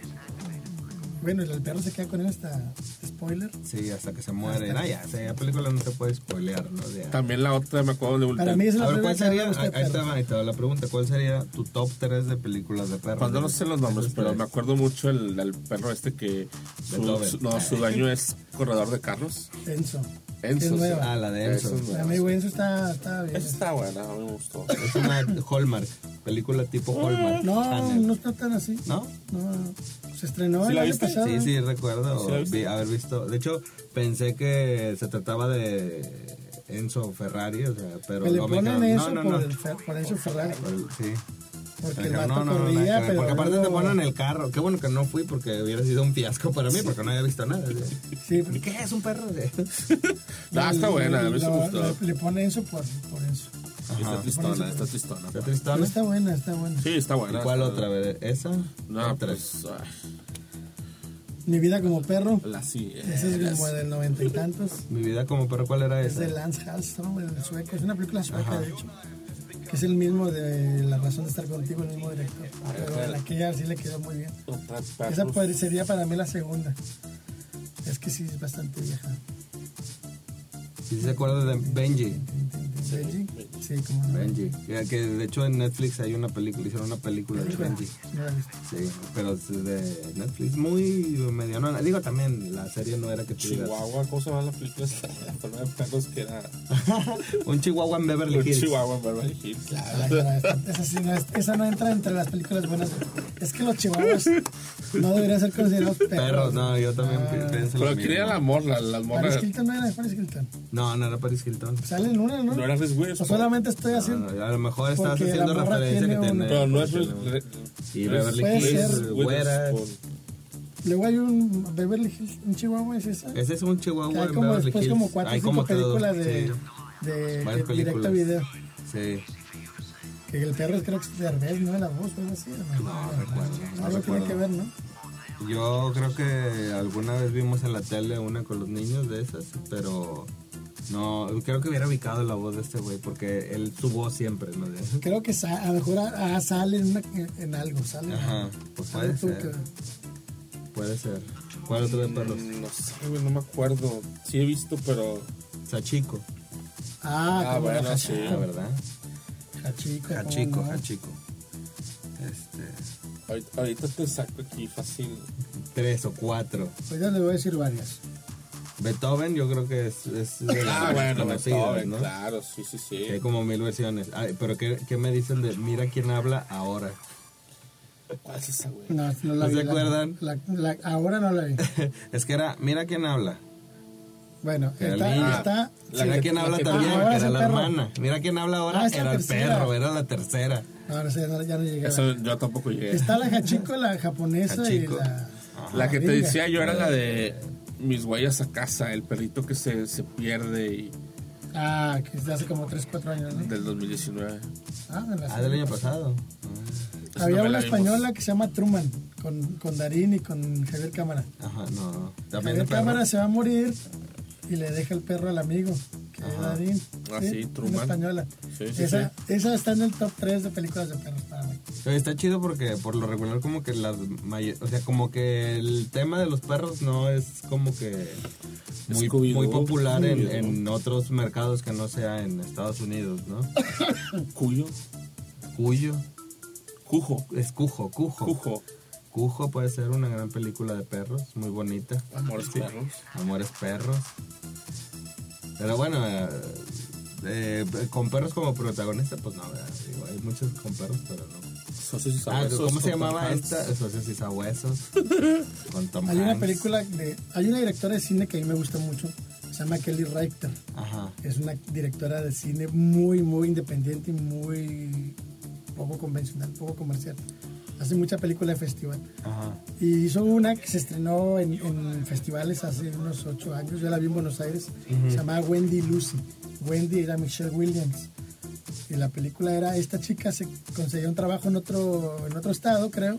Bueno, el perro se queda con él hasta... Spoiler. Sí, hasta que se muere. Ah, ya, la película no se puede spoilear, ¿no? De- También la otra me acuerdo de un Para mí es la A ver, ¿cuál sería? Ahí ahí te perros. va, ahí te va la pregunta. ¿Cuál sería tu top 3 de películas de perros? Cuando no sé los nombres, pero me acuerdo mucho el, el perro este que su, su- no, su dueño es corredor de carros. Enzo. Enzo. Es nueva. Ah, la de Enzo. Eso es nueva. mí, Enzo está, está bien. Esa está buena, a mí me gustó. Es una Hallmark, película tipo Hallmark. No, Channel. no está tan así. ¿No? No, se estrenó ¿Sí el la año viste? pasado. Sí, sí, recuerdo ¿Sí la vi- haber visto. De hecho, pensé que se trataba de Enzo Ferrari, o sea, pero le ponen eso no, no, por, el Enzo Ferrari. Por el- sí. Porque el vato no, no, no, corría, pero porque aparte te ponen en el carro. Qué bueno que no fui porque hubiera sido un fiasco para mí porque no había visto nada. Sí, ¿Y qué es un perro? Ah, está buena, a mí me Lo- gustó. Le, pone eso por, por eso. Está tristona, está tristona. ¿Está tristona? está buena, está buena. Sí, está ¿Y buena. cuál está- otra? A ver, ¿esa? No, Otra. pues. Mi vida como perro. la sí. Ese es como del noventa y tantos. Mi vida como perro, ¿cuál era Es esa? de Lance Hallström, el sueco. Es una película sueca, Ajá. de hecho. Que es el mismo de La razón de estar contigo, el mismo director. Pero la aquella sí le quedó muy bien. Esa sería para mí la segunda. Es que sí es bastante vieja. ¿Sí se acuerda de Benji? ¿Benji? Sí, como no. Benji. Que, que de hecho en Netflix hay una película, hicieron una película de. Benji. Sí, pero es de Netflix, muy medio. No, digo también, la serie no era que tú. Chihuahua, ¿cómo se llama la película? La forma de perros que era. Un chihuahua en Beverly Un Hills. chihuahua en Beverly Hills. La- la- esa, sí no es- esa no entra entre las películas buenas. Es que los chihuahuas no deberían ser considerados perros. Perros, no, yo también Ah, pienso lo Pero mismo. quería el amor, la- las Paris morras. Hilton no era Paris Hilton. No, no era Paris Hilton. Sale en una, ¿no? No era Reese O Witherspoon. solamente estoy No, haciendo. no, a lo mejor estás Porque haciendo la morra referencia que tiene tiene. una- Pero no es Re- Y Beverly Puede Hills, ser. Witherspoon. Luego hay un Beverly Hills, un chihuahua, ¿es esa? Ese es un Que chihuahua hay en como Beverly después Hills. como cuatro o Hay cinco como que dos, películas de, sí. de Varias que- directo a películas. video. Sí. Que el perro creo que es de Herbes, ¿no? La voz o algo así. No, recuerdo, no Algo tiene que ver, ¿no? Yo creo que alguna vez vimos en la tele una con los niños de esas, pero no, creo que hubiera ubicado la voz de este güey, porque él su voz siempre, ¿no? Creo que sa- a lo mejor ah, sale en, una- en- algo, sale. en Ajá, pues Sale puede ser, que- puede ser. ¿Cuál otro de perros? Mm, No sé, güey, no me acuerdo. Sí he visto, pero. Sachico, Ah, Ah, bueno, la sí. ah, ¿verdad? Hachico. ¿cómo Hachico, no? Hachico. Este, Ahorita, ahorita te saco aquí fácil. tres o cuatro. Pues ya le voy a decir varias. Beethoven yo creo que es, es de Ah, bueno, Beethoven, ¿no? claro, sí, sí, sí. Que hay como mil versiones. Ay, pero ¿qué, ¿qué me dicen de Mira quién habla ahora? ¿Cuál es esa, güey? No, no la ¿No vi. se la- acuerdan? la- la- ahora no la vi. es que era Mira quién habla. Bueno, Era el está, niño. está, La Mira que- quién la habla también, Ah, ahora era la hermana. Mira quién habla ahora, Ah, era el tercera. perro, era la tercera. no, no sé, ya no, ya no llegué. Eso yo tampoco llegué. Está la Hachico, la japonesa Hachiko. y la... La que te decía yo era la de mis huellas a casa, el perrito que se, se pierde y Ah, que es de hace como 3, 4 años, ¿no? del 2019. Ah, de la Ah, del año pasado. Esa Había no una la vimos. española que se llama Truman, con, con Darín y con Javier Cámara. Ajá, no, no. También Javier. Cámara se va a morir y le deja el perro al amigo, que es Darín. Ah, sí, Una Truman. española. Sí, sí, esa, esa está en el top 3 de películas de perros para mí. Está chido porque por lo regular como que las o sea, como que el tema de los perros no es como que muy, muy popular en, en otros mercados que no sea en Estados Unidos, ¿no? Cuyo, Cuyo, Cujo, es Cujo, Cujo. Cujo, Cujo puede ser una gran película de perros, muy bonita. Amores Perros. Amores perros. Pero bueno, eh, eh, con perros como protagonista, pues no, ¿verdad? Digo, hay muchos con perros, pero no. Socios y Ah, ¿cómo se llamaba esta? Socios y Sabuesos. con Tom Hay una película de. Hay una directora de cine que a mí me gusta mucho. Se llama Kelly Reichardt. Ajá. Es una directora de cine muy, muy independiente y muy poco convencional, poco comercial. Hace mucha película de festival. Ajá. Y hizo una que se estrenó en, en festivales hace unos ocho años. Yo la vi en Buenos Aires. Se llamaba Wendy Lucy. Wendy era Michelle Williams. Y la película era, esta chica se conseguía un trabajo en otro, en otro estado, creo.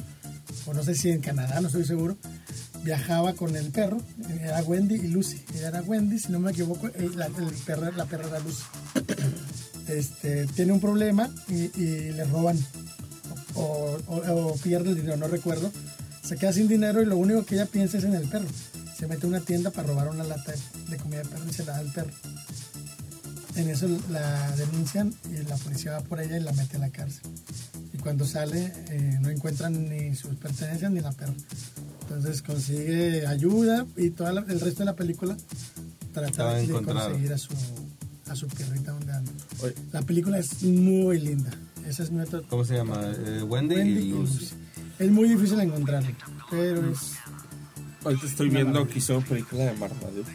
O no sé si en Canadá, no estoy seguro. Viajaba con el perro. Era Wendy y Lucy. Ella era Wendy, si no me equivoco. eh, La, el perro, la perra era Lucy. Este, tiene un problema y, y le roban o, o- o pierde el dinero, no recuerdo. Se queda sin dinero y lo único que ella piensa es en el perro. Se mete a una tienda para robar una lata de, comida de perro y se la da al perro. En eso la denuncian y la policía va por ella y la mete a la cárcel. Y cuando sale eh, no encuentran ni sus pertenencias ni la perra. Entonces consigue ayuda y todo el resto de la película trata de encontrado. conseguir a su, a su perrita donde anda. Oye, La película es muy linda. Esa es nuestra ¿Cómo se llama? Eh, Wendy, Wendy y y Lucy. Lucy. Es muy difícil encontrarlo, pero es... ahorita estoy viendo que hicieron película de Marmaduke.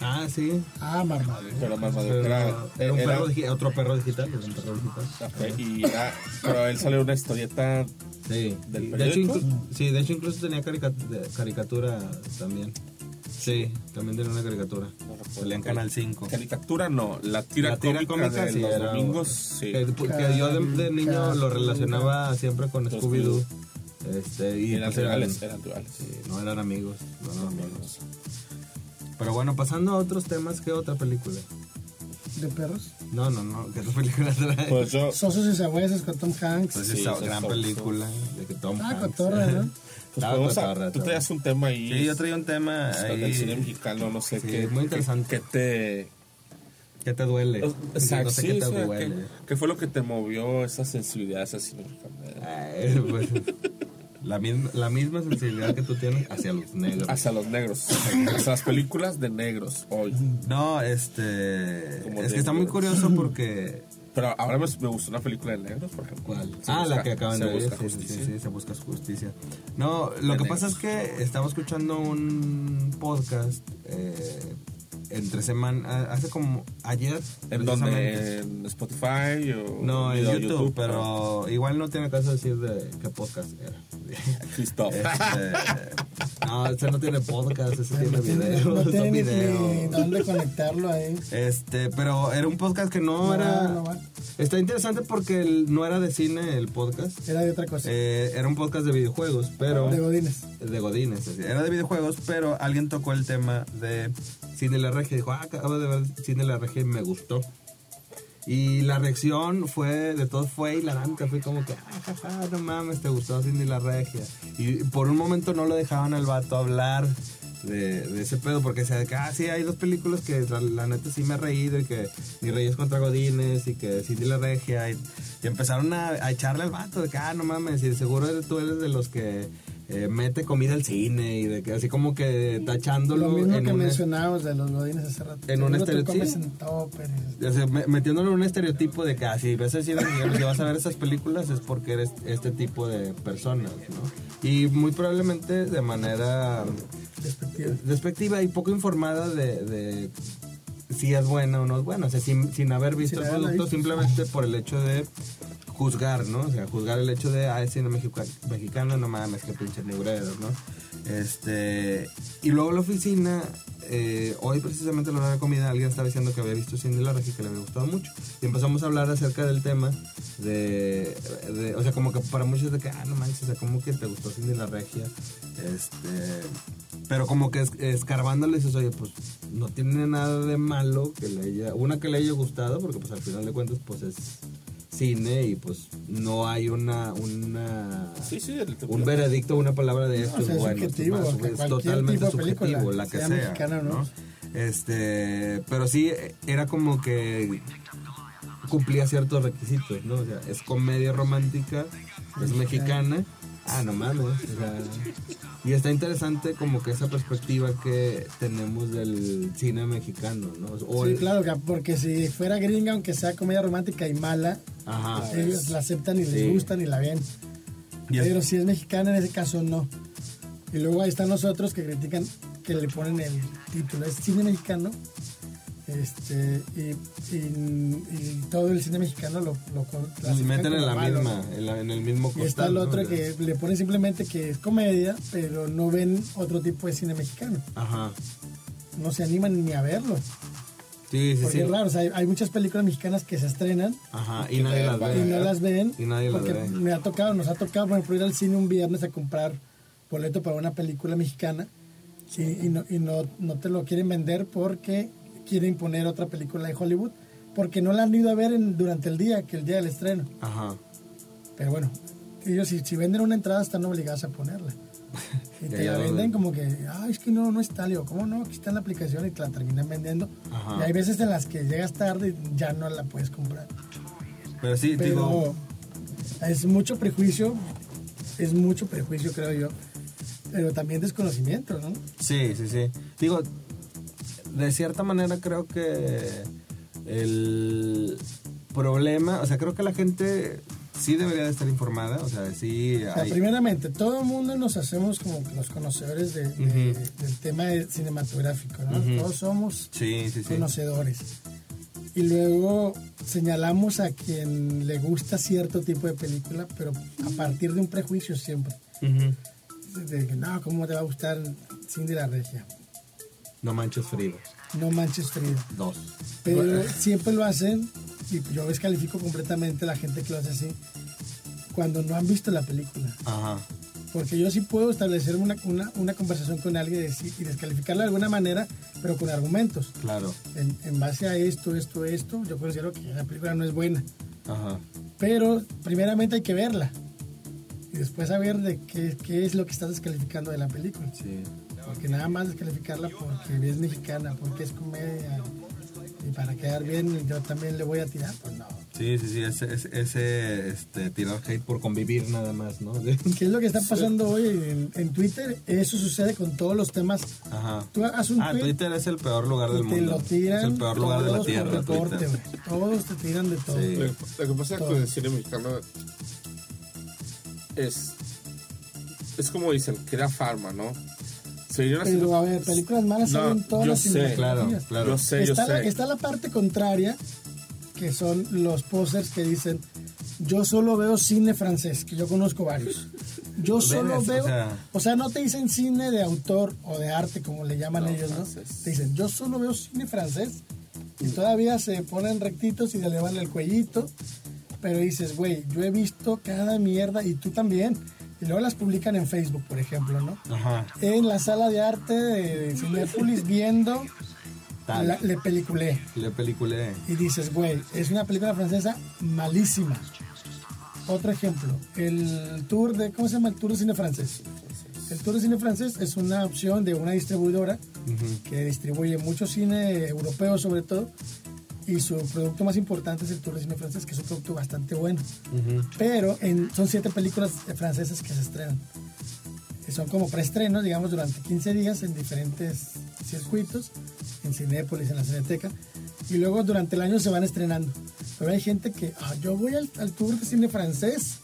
Ah, sí. Ah, Marmaduke. Pero Marmaduke era, un era- perro otro perro digital, era un perro digital. ok, y era- pero él salió una historieta Sí. ¿Del de hecho, periódico? inclu- sí, de hecho incluso tenía caricatura también. Sí, también tenía una caricatura. Salía en. Canal 5. caricatura, no, la tira, La tira cómica, cómica de sí los era- domingos, sí. Que, que yo de, de niño lo relacionaba siempre con Scooby-Doo. Este, y eran pues eran- sí, no eran amigos. No eran amigos. Pero bueno, pasando a otros temas, ¿qué otra película? De perros. No, no, no, ¿qué otra película trae? Pues yo, Sosos y Sabuesos con Tom Hanks. Pues sí, esa gran película de que Tom ah, Hanks. cotorra, ¿no? pues podemos a- tú traías un tema ahí. Sí, yo traía un tema del ahí cine mexicano, no sé Sí, qué. muy interesante. ¿Qué, qué te. que te duele. Exacto, no sé sí, qué te o sea, duele. ¿qué, qué fue lo que te movió esa sensibilidad hacia el cine mexicano? Pues, la, misma, la misma sensibilidad que tú tienes hacia los negros. Hacia los negros. hacia las películas de negros hoy. No, este. Como Es que está muy curioso porque. Pero ahora me, me gustó una película de negros, por ejemplo. ¿Cuál? Se ah, busca- la que acaban de ver. Sí, sí, sí, sí, se busca justicia. No, lo De que pasa negros. es que estaba escuchando un podcast eh, entre semana. Hace como ayer. ¿En dónde? ¿En Spotify o No, en YouTube, Ah, pero igual no tiene caso decir de qué podcast era. Christoph. Este, no, ese no tiene podcast, ese tiene No tiene- video. no son tiene ni- ni video. dónde conectarlo ahí. Este, pero era un podcast que no, No, era. no. Está interesante porque el- no era de cine el podcast. Era de otra cosa. Eh, era un podcast de videojuegos, pero. de Godines. de Godines. es decir, Era de videojuegos, pero alguien tocó el tema de Cine La Regia. Dijo, ah, acabo de ver Cine La Regia y me gustó. Y la reacción fue, de todos fue hilarante. Fue como que, ah, ja, ja, no mames, te gustó Cindy La Regia. Y por un momento no lo dejaban al vato hablar de, ese pedo, porque decía que, ah, sí, hay dos películas que la, neta sí me he reído, y que Mi Reyes contra Godines, y que Cindy La Regia. Y, empezaron a, echarle al vato de que, ah, no mames, y seguro tú eres de los que eh, mete comida al cine, y de que así como que tachándolo Lo mismo en que de los Godines hace rato. En un estereotipo. en y- metiéndolo en un estereotipo de que si ves el cine mexicano, si vas a ver esas películas es porque eres este tipo de personas, ¿no? Y muy probablemente de manera despectiva. despectiva y poco informada de, de si es buena o no es buena, o sea, sin, sin haber visto Sin el producto, visto. simplemente por el hecho de juzgar, ¿no? O sea, juzgar el hecho de, ah, es cine mexica- mexicano, no mames, que pinche negreros, ¿no? Este, y luego la oficina, eh, hoy precisamente a la hora de comida alguien estaba diciendo que había visto Cine de la Regia y que le había gustado mucho. Y empezamos a hablar acerca del tema de, o sea, como que para muchos de que, ah, no manches, o sea, como que te gustó Cine de la Regia. Este, pero como que es- escarbándole dices, oye, pues no tiene nada de malo que le haya, una que le haya gustado, porque pues al final de cuentas pues es cine y pues no hay una, una Sí, sí, el- un veredicto, una palabra de esto o sea, es bueno, subjetivo, es, más, totalmente subjetivo, la que sea sea, mexicana. ¿no? Este, pero sí era como que cumplía ciertos requisitos, ¿no? O sea, es comedia romántica, es mexicana. Ah, no mames. o sea, y está interesante como que esa perspectiva que tenemos del cine mexicano, ¿no? O Sí, el- claro, que- porque si fuera gringa, aunque sea comedia romántica y mala, Ajá. ellos la aceptan y les gustan y la ven. Pero si es mexicana, en ese caso no. Y luego ahí están los otros que critican, que le ponen el título, es cine mexicano. Este, y, y- y todo el cine mexicano lo, lo meten en la malo, misma, ¿no? en, la- en el mismo costal. Y está el ¿no? otro O sea, que le ponen simplemente que es comedia, pero no ven otro tipo de cine mexicano. Ajá. No se animan ni a verlo. Sí, sí, Porque sí. es raro, o sea, hay, hay muchas películas mexicanas que se estrenan Ajá, y nadie las y ve. no las ven. Y nadie las porque ve. me ha tocado, nos ha tocado, por ejemplo, ir al cine un viernes a comprar boleto para una película mexicana y, y no, y no, no te lo quieren vender porque quieren poner otra película de Hollywood, porque no la han ido a ver en- durante el día, que el día del estreno. Ajá. Pero bueno, ellos si, si venden una entrada están obligados a ponerla. Y te la venden ven. como que, ah, es que no, no está, le digo, ¿cómo no? Aquí está en la aplicación y te la terminan vendiendo. Ajá. Y hay veces en las que llegas tarde y ya no la puedes comprar. Pero sí, Pero digo, es mucho prejuicio, es mucho prejuicio, creo yo. Pero también desconocimiento, ¿no? sí, sí, sí. Digo, de cierta manera creo que el problema, o sea, creo que la gente sí debería de estar informada, o sea, sí... O sea, hay- primeramente, todo el mundo nos hacemos como que los conocedores de- de- del tema cinematográfico, ¿no? Todos somos Sí, sí, sí. conocedores. Y luego señalamos a quien le gusta cierto tipo de película, pero a partir de un prejuicio siempre. De que, no, ¿cómo te va a gustar Cindy la Regia? No manches frío. No manches Frida. Dos. Pero siempre lo hacen, y yo descalifico completamente a la gente que lo hace así, cuando no han visto la película. Ajá. Porque yo sí puedo establecer una, una, una conversación con alguien y descalificarla de alguna manera, pero con argumentos. Claro. En, en base a esto, esto, esto, yo considero que la película no es buena. Ajá. Pero primeramente hay que verla. Y después saber de qué, qué es lo que estás descalificando de la película. Sí. Porque nada más descalificarla porque es mexicana, porque es comedia. Y para quedar bien, yo también le voy a tirar. Pues no. Sí, sí, sí, ese, ese, ese, este, tirar hate por convivir nada más, ¿no? ¿Qué es lo que está pasando hoy en, en Twitter? Eso sucede con todos los temas. Ajá. Tú haces un Ah, tweet Twitter es el peor lugar del te mundo. lo tiran. es el peor lugar de la todos tierra. Todos te tiran de todo. Sí. Lo, lo que pasa Todo. con el cine mexicano es. Es como dicen, crea farma, ¿no? Pero a ver, películas malas No, salen todas yo las sé, claro, claro. Yo sé, yo está, la, sé. está la parte contraria, que son los posers que dicen, yo solo veo cine francés, que yo conozco varios. Yo solo ¿Ves? O veo, sea- o sea, no te dicen cine de autor o de arte, como le llaman No, ellos, ¿no? francés. Te dicen, yo solo veo cine francés. Y todavía se ponen rectitos y se le van el cuellito. Pero dices, güey, yo he visto cada mierda y tú también. Y luego las publican en Facebook, por ejemplo, ¿no? Ajá. en la sala de arte de Cinepolis viendo la- Le Peliculé. Le peliculé. Y dices, güey, es una película francesa malísima. Otro ejemplo, el tour de, ¿cómo se llama? El tour de cine francés. El tour de cine francés es una opción de una distribuidora que distribuye mucho cine europeo sobre todo. Y su producto más importante es el tour de cine francés, que es un producto bastante bueno. Ujú. Pero en- son siete películas francesas que se estrenan. Que son como preestrenos, digamos, durante 15 días en diferentes circuitos, en Cinépolis, en la Cineteca. Y luego durante el año se van estrenando. Pero hay gente que, ah, yo voy al, al tour de cine francés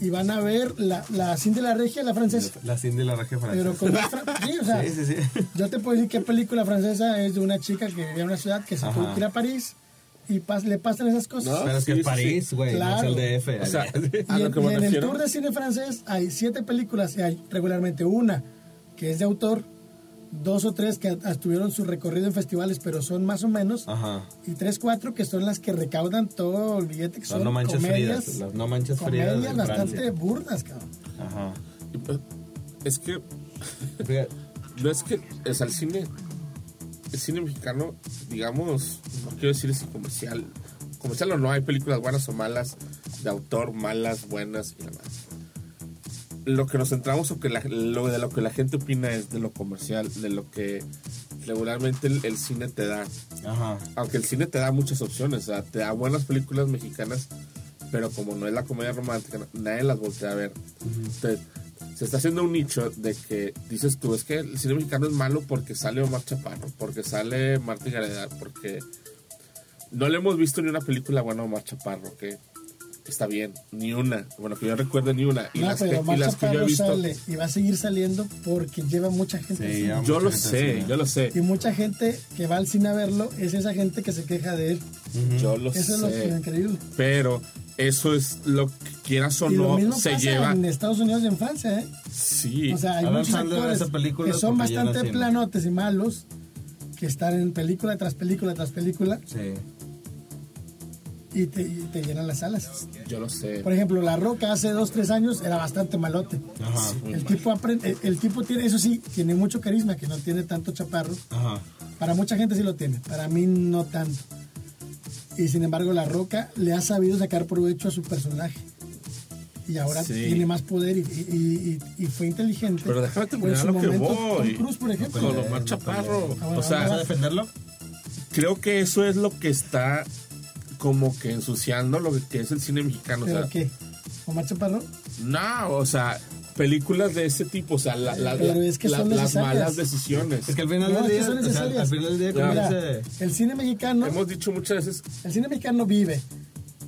y van a ver la, la Cine de la Regia, la francesa. La Cindy y la regia francesa. Pero con fra- sí, o sea, Sí, sí, sí. yo te puedo decir qué película francesa es de una chica que vivía en una ciudad que se Ajá. tuvo que ir a París y pas- le pasan esas cosas. No, Pero es que Sí, sí, París, güey, Claro. no es el DF. O sea, a Y, lo en, que y me en el tour de cine francés hay siete películas y hay regularmente una que es de autor, dos o tres que tuvieron su recorrido en festivales, pero son más o menos, Ajá. y tres, cuatro que son las que recaudan todo el billete, que Las son no manches comedias, frías. Las no manches frías. comedias de bastante Francia. burdas, cabrón. Ajá. Y, pues, Es que no es que es al cine el cine mexicano digamos no quiero decir es comercial comercial o no hay películas buenas o malas de autor malas buenas y demás lo que nos centramos o que la- lo de lo que la gente opina es de lo comercial de lo que regularmente el, el cine te da Ajá. aunque el cine te da muchas opciones, o sea, te da buenas películas mexicanas, pero como no es la comedia romántica, nadie las voltea a ver. Entonces, se está haciendo un nicho de que dices tú, es que el cine mexicano es malo porque sale Omar Chaparro, porque sale Martín Gareda, porque no le hemos visto ni una película buena a Omar Chaparro, que está bien, ni una, bueno, que yo recuerde ni una. Y no, las, que, pero y Omar las que yo he visto, sale y va a seguir saliendo porque lleva mucha gente Sí, yo mucha lo gente sé, yo lo sé, Y mucha gente que va al cine a verlo es esa gente que se queja de él. yo lo Eso es lo que es sé, increíble. pero eso es lo que quieras o y lo no, mismo se pasa lleva... en Estados Unidos y en Francia, ¿eh? Sí, O sea, hay Adam muchos actores que son bastante planotes y malos, que están en película tras película tras película Sí. Y te, y te llenan las salas. yo lo sé. Por ejemplo, La Roca hace dos, tres años era bastante malote. Ajá. El tipo, aprende, el, el tipo tiene, eso sí, tiene mucho carisma, que no tiene tanto chaparro. Ajá. Para mucha gente sí lo tiene, para mí no tanto. Y sin embargo, La Roca le ha sabido sacar provecho a su personaje. Y ahora Sí. tiene más poder y, y- y- y fue inteligente. Pero déjame Pues terminar lo que momento, voy. Tom Cruise, por ejemplo. Con Omar Chaparro. Ah, bueno, O sea, ¿Vas a defenderlo? creo que eso es lo que está como que ensuciando lo que es el cine mexicano. O ¿Pero sea, qué? ¿Omar Chaparro? no, o sea, películas de ese tipo, o sea, la- la- Pero la- es que la- son las malas decisiones. Es que al final No, del día, son o sea, al final del día, Mira, el cine mexicano, Hemos dicho muchas veces, el cine mexicano vive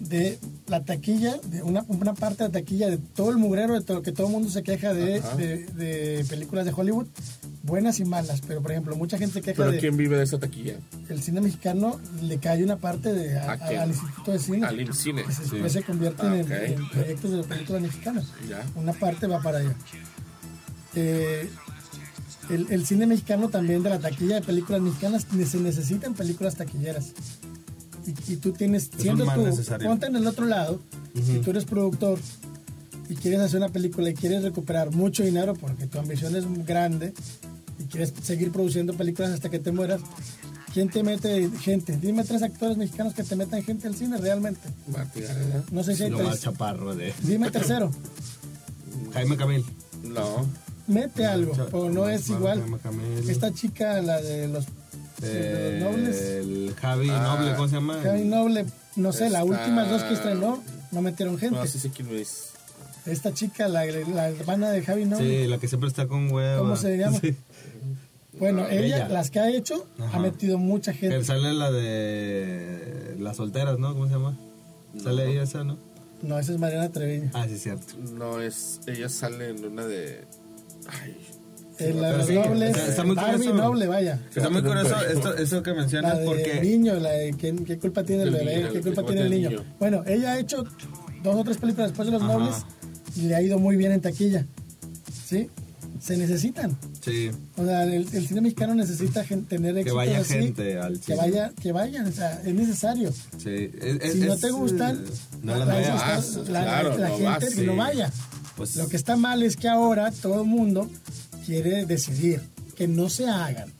de la taquilla, de una, una parte de la taquilla de todo el mugrero, de todo, que todo el mundo se queja de, de, de películas de Hollywood, buenas y malas. Pero, por ejemplo, mucha gente queja Pero de ¿quién vive de esa taquilla? el cine mexicano, le cae una parte de, a- ¿A quién? al Instituto de Cine. Al IMCINE. que se, después se convierten Ah, en- proyectos de películas mexicanas. Ya. Una parte va para allá. Eh, el, el cine mexicano también de la taquilla de películas mexicanas se necesitan películas taquilleras. Y, y tú tienes, siendo más tú, necesario. ponte en el otro lado, si tú eres productor y quieres hacer una película y quieres recuperar mucho dinero porque tu ambición es grande y quieres seguir produciendo películas hasta que te mueras, ¿quién te mete gente? Dime tres actores mexicanos que te metan gente al cine realmente. Martí. No sé si hay tres. chaparro de Dime tercero. Jaime Camil. No. Mete algo, o no es igual. Esta chica, la de los, de los nobles, El Javi Ah. Noble, ¿cómo se llama? Javi Noble, no sé, las últimas dos que estrenó no metieron gente. No, sí sé quién es. Esta chica, la, la hermana de Javi Noble, Sí, la que siempre está con hueva. ¿Cómo se llama? Sí. bueno, ella, ella. las que ha hecho, Ajá. ha metido mucha gente. sale la de las solteras, ¿no? ¿Cómo se llama? Sale ella esa, ¿no? No, esa es Mariana Treviño. Ah, sí, cierto. No es. Ella sale en una de. Ay. Eh, la de los sí, nobles, está- está muy Barbie curioso. Noble, vaya. Está muy curioso esto, eso que La mencionas de porque... niño, la de ¿quién- qué culpa tiene el El bebé, niño, qué culpa ¿qué tiene el culpa niño. tiene el niño? Bueno, ella ha hecho dos o tres películas después de Los Ajá. Nobles y le ha ido muy bien en taquilla. ¿Sí? Se necesitan. Sí, O sea, el, el cine mexicano necesita gen- tener éxitos vaya así, gente al que vaya, que vayan, o sea, es necesario. sí. Es- es- si no es, te gustan, eh, no las la, vas, la- claro, la no gente vas, que sí. no vaya. Pues, Lo que está mal es que ahora todo el mundo quiere decidir que no se hagan,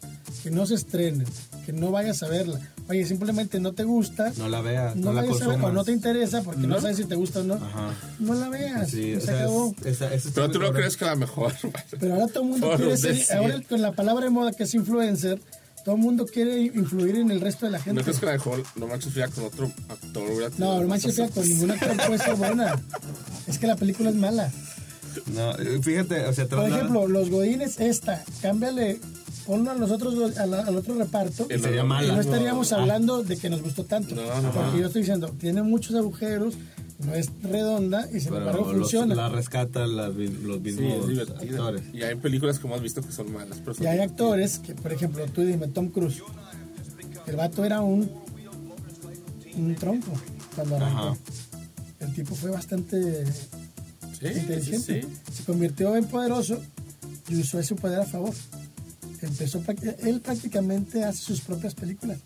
que no se estrenen, que no vayas a verla. Oye, simplemente no te gusta, no la veas, no, no, la vayas a ver, o no te interesa porque no, ¿No? sabes si te gusta o no, Ajá. no la veas. Sí, o se acabó. es- esa- esa Pero tú no crees que la mejor. Pero ahora todo el mundo quiere ser, decir. ahora con la palabra de moda que es influencer, todo el mundo quiere influir en el resto de la ¿No gente. crees que la mejor No Manches Frida con otro actor No, no manches, fea, con ningún actor puede ser buena. Es que la película es mala. No, fíjate, o sea, Por ejemplo, Los Godines, esta, cámbiale, ponlo a los otros, go- a la- al otro reparto. En sería la- mala. Y no estaríamos Ah. hablando de que nos gustó tanto. No, no, porque no. yo estoy diciendo, tiene muchos agujeros, no es redonda y sin embargo funciona. la rescatan los Sí, mismos divertida. actores. Y hay películas que hemos visto que son malas. Pero son Y hay actores que, por ejemplo, tú dime, Tom Cruise. El vato era un, un tronco cuando arrancó. Ajá. El tipo fue bastante Sí, inteligente. sí. Se convirtió en poderoso y usó ese poder a favor. Empezó, él prácticamente hace sus propias películas.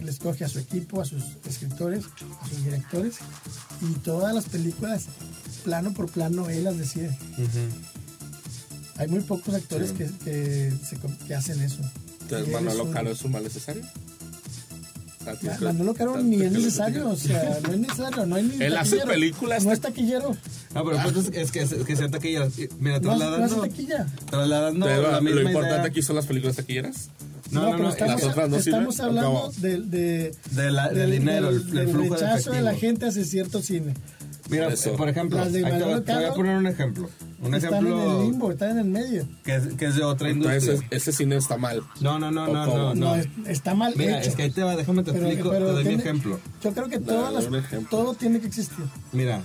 Él escoge a su equipo, a sus escritores, a sus directores y todas las películas, plano por plano, él las decide. Hay muy pocos actores que, que, se com- que hacen eso. Entonces, Manolo Caro es un mal necesario. O sea, ¿tú Ma- crees- Manolo Caro ¿tú ni es necesario, o sea, no es necesario, no hay ni Él hace películas. No es taquillero, Ah, pero punto es, que, es que sea taquilla. Mira, no, es- no trasladando, taquilla. trasladando Pero la lo importante idea aquí son las películas taquilleras. No, no, pero no, estamos, las otras no estamos sirven, hablando de, de- De la- del dinero, el- el del flujo de rechazo de la efectivo. gente hacia cierto cine. Mira, Eso. por ejemplo, te, voy- te voy a poner un ejemplo. Un están en el ejemplo limbo, están en el medio. que es, que es de otra industria. Entonces, ese cine está mal. No, no, no, ¿O no, no, No, no. es- está mal Mira, hecho. es que ahí te va, déjame te Pero- explico, pero te doy mi tiene- ejemplo. Yo creo que todas las- ejemplo. todo tiene que existir. Mira,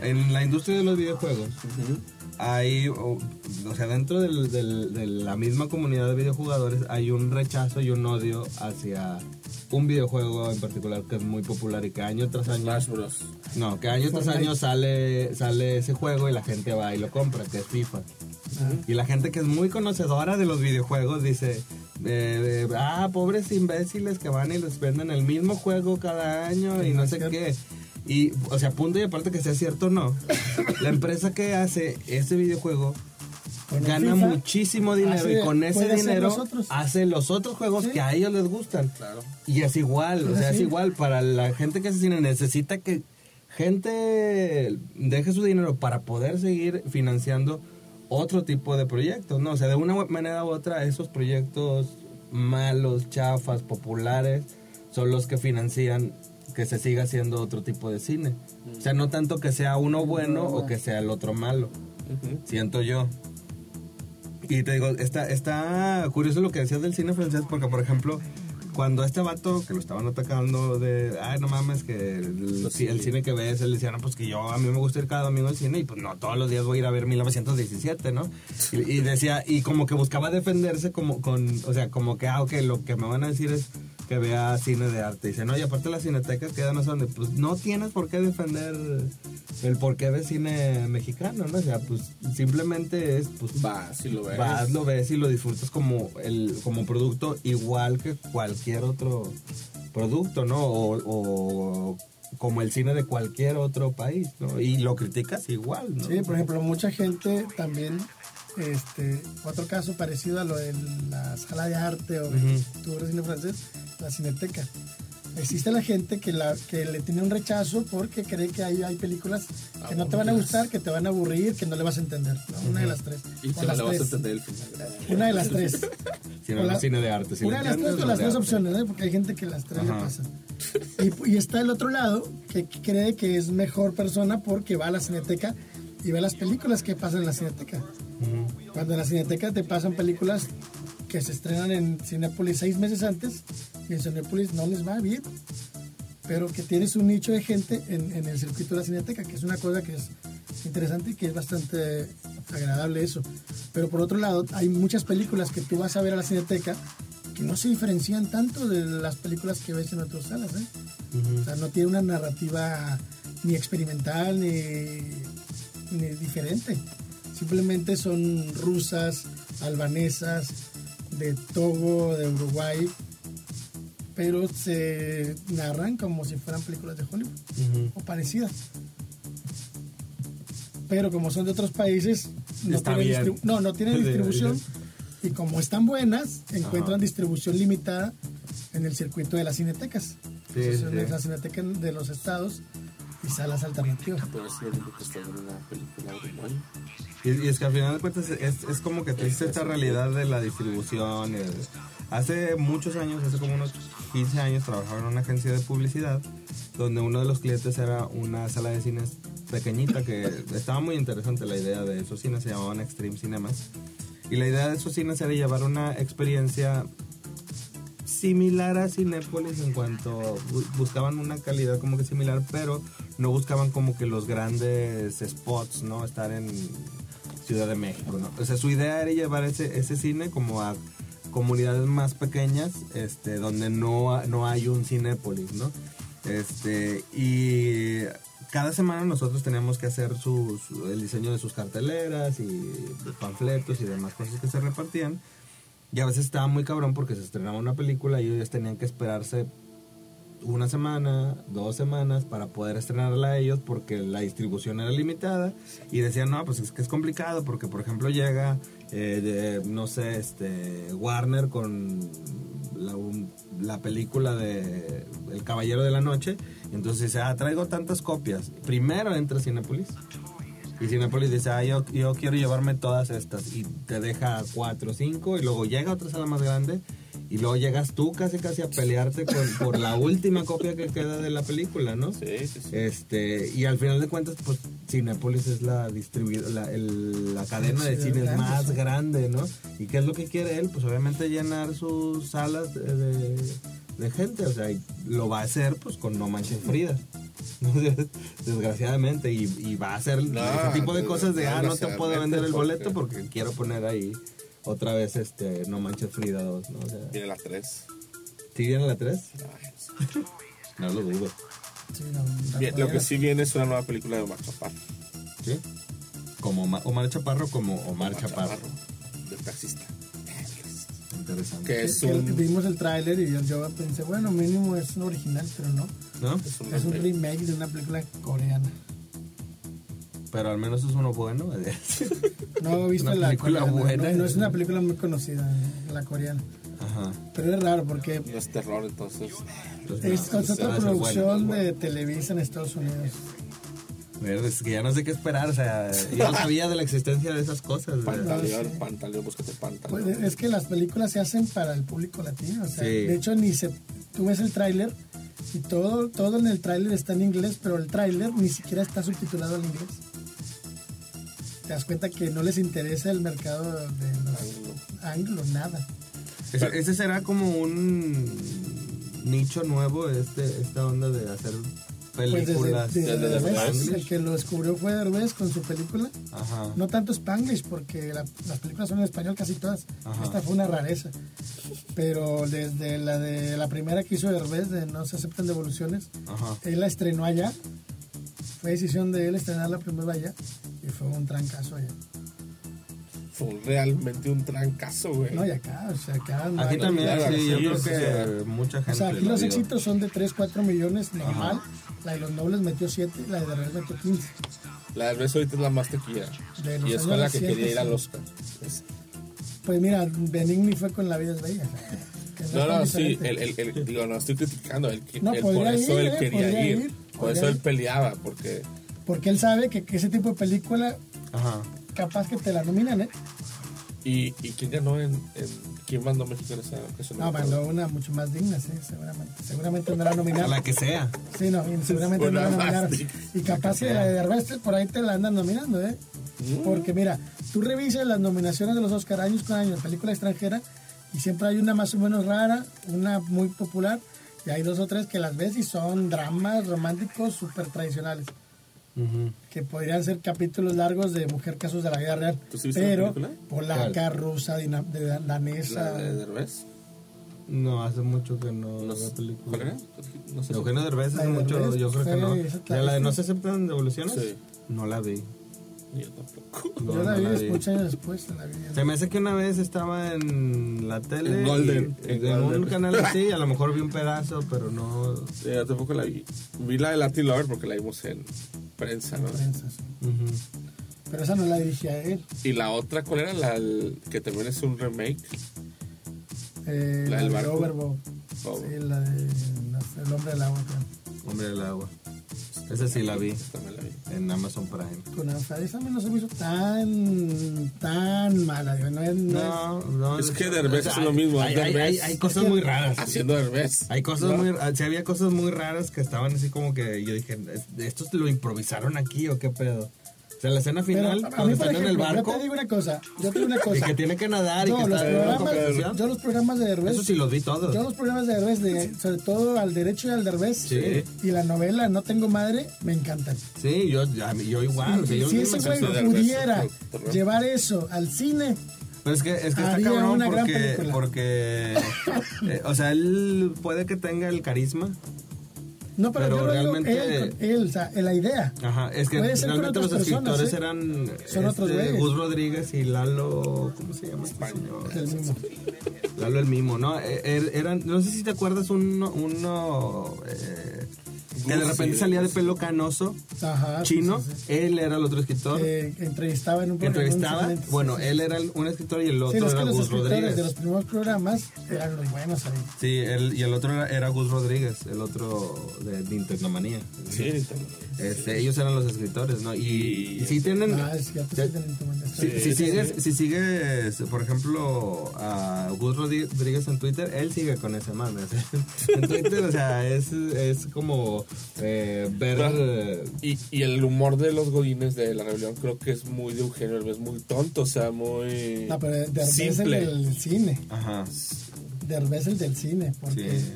en la industria de los videojuegos hay, o, o sea, dentro del- del- de la misma comunidad de videojugadores hay un rechazo y un odio hacia un videojuego en particular que es muy popular y que año tras año Smash Bros. No, que año tras año sale, sale ese juego y la gente va y lo compra, que es FIFA. Y la gente que es muy conocedora de los videojuegos dice, eh, eh, ah, pobres imbéciles que van y les venden el mismo juego cada año y no sé qué. Y, o sea, punto y aparte que sea cierto o no, la empresa que hace ese videojuego gana FIFA, muchísimo dinero y con ese dinero los hace los otros juegos Sí. que a ellos les gustan. Claro. Y es igual, o Es sea, es igual para la gente que hace cine. Necesita que gente deje su dinero para poder seguir financiando otro tipo de proyectos, ¿no? O sea, de una manera u otra, esos proyectos malos, chafas, populares, son los que financian que se siga haciendo otro tipo de cine. O sea, no tanto que sea uno bueno o que sea el otro malo, Ujú. siento yo. Y te digo, está, está curioso lo que decías del cine francés, porque por ejemplo, cuando este vato que lo estaban atacando de, ay, no mames, que el, Pues el sí. cine que ves, él decía, no, pues que yo, a mí me gusta ir cada domingo al cine y pues no, todos los días voy a ir a ver 1917, ¿no? Y, y decía, y como que buscaba defenderse como con, o sea, como que, ah, ok, lo que me van a decir es que vea cine de arte. Dice, no, y aparte las cinetecas quedan no sé dónde, pues no tienes por qué defender el por qué ves cine mexicano, ¿no? O sea, pues simplemente es, pues Vas y lo ves. Vas, lo ves y lo disfrutas como el como producto igual que cualquier otro producto, ¿no? O, o como el cine de cualquier otro país, ¿no? Y lo criticas igual, ¿no? Sí, por ejemplo, mucha gente también, este, otro caso parecido a lo de la sala de arte o el Ujú. tour de cine francés, la cineteca. Existe la gente que, la, que le tiene un rechazo porque cree que hay, hay películas que no te van a gustar, que te van a aburrir, que no le vas a entender. ¿no? Una de las tres. Y que no las le vas a tres. entender el final. Una de las tres. O no la- cine de arte. si Una de las tres o las tres opciones, ¿eh? porque hay gente que las tres le pasan. Y, y está el otro lado que cree que es mejor persona porque va a la cineteca y ve las películas que pasan en la cineteca. Ujú. Cuando en la cineteca te pasan películas que se estrenan en Cinépolis seis meses antes y en Cinépolis no les va bien. Pero que tienes un nicho de gente en, en el circuito de la cineteca, que es una cosa que es interesante y que es bastante agradable eso. Pero por otro lado, hay muchas películas que tú vas a ver a la cineteca que no se diferencian tanto de las películas que ves en otras salas. ¿eh? O sea, no tiene una narrativa ni experimental ni diferente. Simplemente son rusas, albanesas, de Togo, de Uruguay, pero se narran como si fueran películas de Hollywood o parecidas. Pero como son de otros países, no tienen, no, no tienen distribución. Y como están buenas, encuentran Ajá. distribución limitada en el circuito de las cinetecas. Sí, sí. las cinetecas de los estados y salas alternativas. Pero único que está en una película uruguaya. Y, y es que al final de cuentas es, es como que te dice esta realidad de la distribución. y de- hace muchos años, hace como unos 15 años, trabajaba en una agencia de publicidad donde uno de los clientes era una sala de cines pequeñita que estaba muy interesante la idea de esos cines, se llamaban Extreme Cinemas. Y la idea de esos cines era llevar una experiencia similar a Cinépolis en cuanto bu- buscaban una calidad como que similar, pero no buscaban como que los grandes spots, ¿no? Estar en Ciudad de México, ¿no? O sea, su idea era llevar ese, ese cine como a comunidades más pequeñas, este, donde no, no hay un Cinépolis, ¿no? Este, y cada semana nosotros teníamos que hacer sus, el diseño de sus carteleras y panfletos y demás cosas que se repartían. Y a veces estaba muy cabrón porque se estrenaba una película y ellos tenían que esperarse una semana, dos semanas para poder estrenarla a ellos porque la distribución era limitada y decían, no, pues es que es complicado porque, por ejemplo, llega, eh, de, no sé, este, Warner con la, película de El Caballero de la Noche entonces dice, ah, traigo tantas copias. Primero entra Cinepolis y Cinepolis dice, ah, yo, yo quiero llevarme todas estas. Y te deja cuatro o cinco. Y luego llega otra sala más grande. Y luego llegas tú casi casi a pelearte con- por la última copia que queda de la película, ¿no? Sí, sí, sí. Este, y al final de cuentas, pues Cinepolis es la distribuidora, la, el- la cadena de cines grande, más sí. grande, ¿no? ¿Y qué es lo que quiere él? Pues obviamente llenar sus salas de, de- de gente, o sea, y lo va a hacer pues con No Manches Frida. ¿no? Desgraciadamente, y, y va a hacer No, ese tipo de cosas de, ah, no te puedo vender el boleto porque quiero poner ahí otra vez este No Manches Frida 2, ¿no? O sea, Viene las tres. ¿sí viene la 3? Ay, No lo dudo, Sí, no, la Bien, lo que sí viene es una nueva película de Omar Chaparro. ¿sí? Como Omar, Omar Chaparro como Omar, Omar Chaparro. De taxista. Interesante. Que es Que un, Vimos el tráiler y yo, yo pensé, bueno, mínimo es un original, pero no. ¿No? es un Es un remake. remake de una película coreana. Pero al menos es uno bueno. No he visto Una la película coreana, buena. No, no es una película muy conocida, la coreana. Ajá. Pero es raro porque No es terror, entonces. Es, no, es otra va a ser producción bueno, de. Televisa en Estados Unidos. Es que ya no sé qué esperar. O sea, yo no sabía de la existencia de esas cosas. Pantaleón, sí. pantaleón, búscate Pues, pantaleón. es que las películas se hacen para el público latino. O sea, Sí. De hecho, ni se, tú ves el tráiler y todo, todo en el tráiler está en inglés, pero el tráiler ni siquiera está subtitulado al inglés. Te das cuenta que no les interesa el mercado de los anglos, nada. Ese, ese será como un nicho nuevo este esta onda de hacer Pues desde, películas desde desde Derbez, el que lo descubrió fue Derbez con su película. ajá No tanto Spanglish, porque la- las películas son en español casi todas. Ajá. Esta fue una rareza. Pero desde la de la primera que hizo Derbez, de No se aceptan devoluciones, ajá él la estrenó allá. Fue decisión de él estrenarla primero allá. Y fue un trancazo allá. Fue realmente un trancazo, güey. No, y acá, o sea, acá no aquí hay- también claro, sí, yo sí, creo sí, que mucha gente O sea, aquí lo los vio. éxitos son de 3, 4 millones normal. La de los nobles metió 7, la de Derbez metió 15. La del beso ahorita es la más tequila. Y es con la que quería recientes, ir al. Oscar. Es- Pues mira, Benigni fue con La vida es bella. que No, no, sí, el, el, el- digo, no estoy criticando, él, No, por eso ir, él eh, quería ir, ir, por eso él peleaba, porque Porque él sabe que, que ese tipo de película, ajá capaz que te la nominan, ¿eh? y, y quién ganó en, en quién mandó México en esa ocasión. No, mandó una mucho más digna, sí, seguramente. Seguramente no la nominaron. la que sea Sí, no, y seguramente no la nominaron. Y capaz que la de Derbez por ahí te la andan nominando, ¿eh? Mm. Porque mira, tú revisas las nominaciones de los Oscar años con años, película extranjera, y siempre hay una más o menos rara, una muy popular, y hay dos o tres que las ves y son dramas románticos súper tradicionales, Que podrían ser capítulos largos de Mujer Casos de la Vida Real, ¿Tú sí viste la pero película? polaca, rusa, dina- de- danesa. La de Derbez. no hace mucho que no No veo sé, películas ¿Cuál era? No sé. Eugenio Derbez La hace mucho Derbez yo creo que no ¿De la de no se aceptan devoluciones Sí. no la vi Yo tampoco. No, Yo la no vi la muchos años después, la vi. Se me hace que una vez estaba en la tele. En Golden, y- en en un Golden. canal así, a lo mejor vi un pedazo, pero no. Sí, yo tampoco la vi. Vi la de Latin Lover porque la vimos en prensa, ¿no? prensa, sí. Ujú. Pero esa no la dirigía él. Y la otra, ¿cuál era? La que también es un remake. Eh, La la, del de barco. Overboard. Oh, Sí, la de El hombre del agua. creo. Hombre del agua. Esa sí la vi también la vi. en Amazon Prime. Con Alfred, esa a mí no se me hizo tan, tan mala. digo, No es, no No, no. Es que Derbez o sea, es lo mismo. Hay, hay, hay- hay cosas muy raras. Haciendo Derbez. Hay cosas ¿no? muy ah, sí, había cosas muy raras que estaban así como que yo dije, ¿es- ¿estos lo improvisaron aquí o qué pedo? O sea, la escena es- Pero final, a cuando están en el ejemplo, barco yo te digo una cosa. Yo te digo una y cosa. que tiene que nadar y No, que los está programas, yo los programas de Derbez, Eso sí los vi todos. yo los programas de Derbez, de, sobre todo al derecho y al Derbez, Sí. y la novela No tengo madre, me encantan. Sí, yo, yo igual. o sea, Y yo si ese güey Derbez, pudiera por- llevar eso al cine, Pero es que, es que está cabrón una gran porque, película. porque eh, o sea, él puede que tenga el carisma. No, pero, Pero yo lo digo, realmente- él, él, o sea, la idea. Ajá, es que realmente los otras personas, escritores ¿eh? eran Son otros este, güeyes. Gus Rodríguez y Lalo, ¿cómo se llama? este señor? Es el mismo. Lalo el mismo, ¿no? Eh, er- eran, no sé si te acuerdas uno, uno eh, que de repente sí, salía de sí. pelo canoso, Ajá, sí, chino, sí, sí. él era el otro escritor. Que entrevistaba en un programa, entrevistaba, bueno, sí, sí. él era el- un escritor y el otro Sí, era los Gus escritores Rodríguez. de los primeros programas eran los buenos ahí. Sí, él, y el otro era, era Gus Rodríguez, el otro de Nintendo Manía. Sí, también. Este, ellos eran los escritores, ¿no? Y, y sí tienen... Ah, es Sí. sí, Si, si sí, sigues, sí. si sigues, por ejemplo, a Gus Rodríguez en Twitter, él sigue con ese mame. sea, en Twitter, o sea, es, es como eh, ver... eh, Y, y el humor de los godines de la rebelión creo que es muy de Eugenio Derbez, muy tonto, o sea, muy No, pero el simple. del cine. Ajá, Derbez el del cine, porque sí.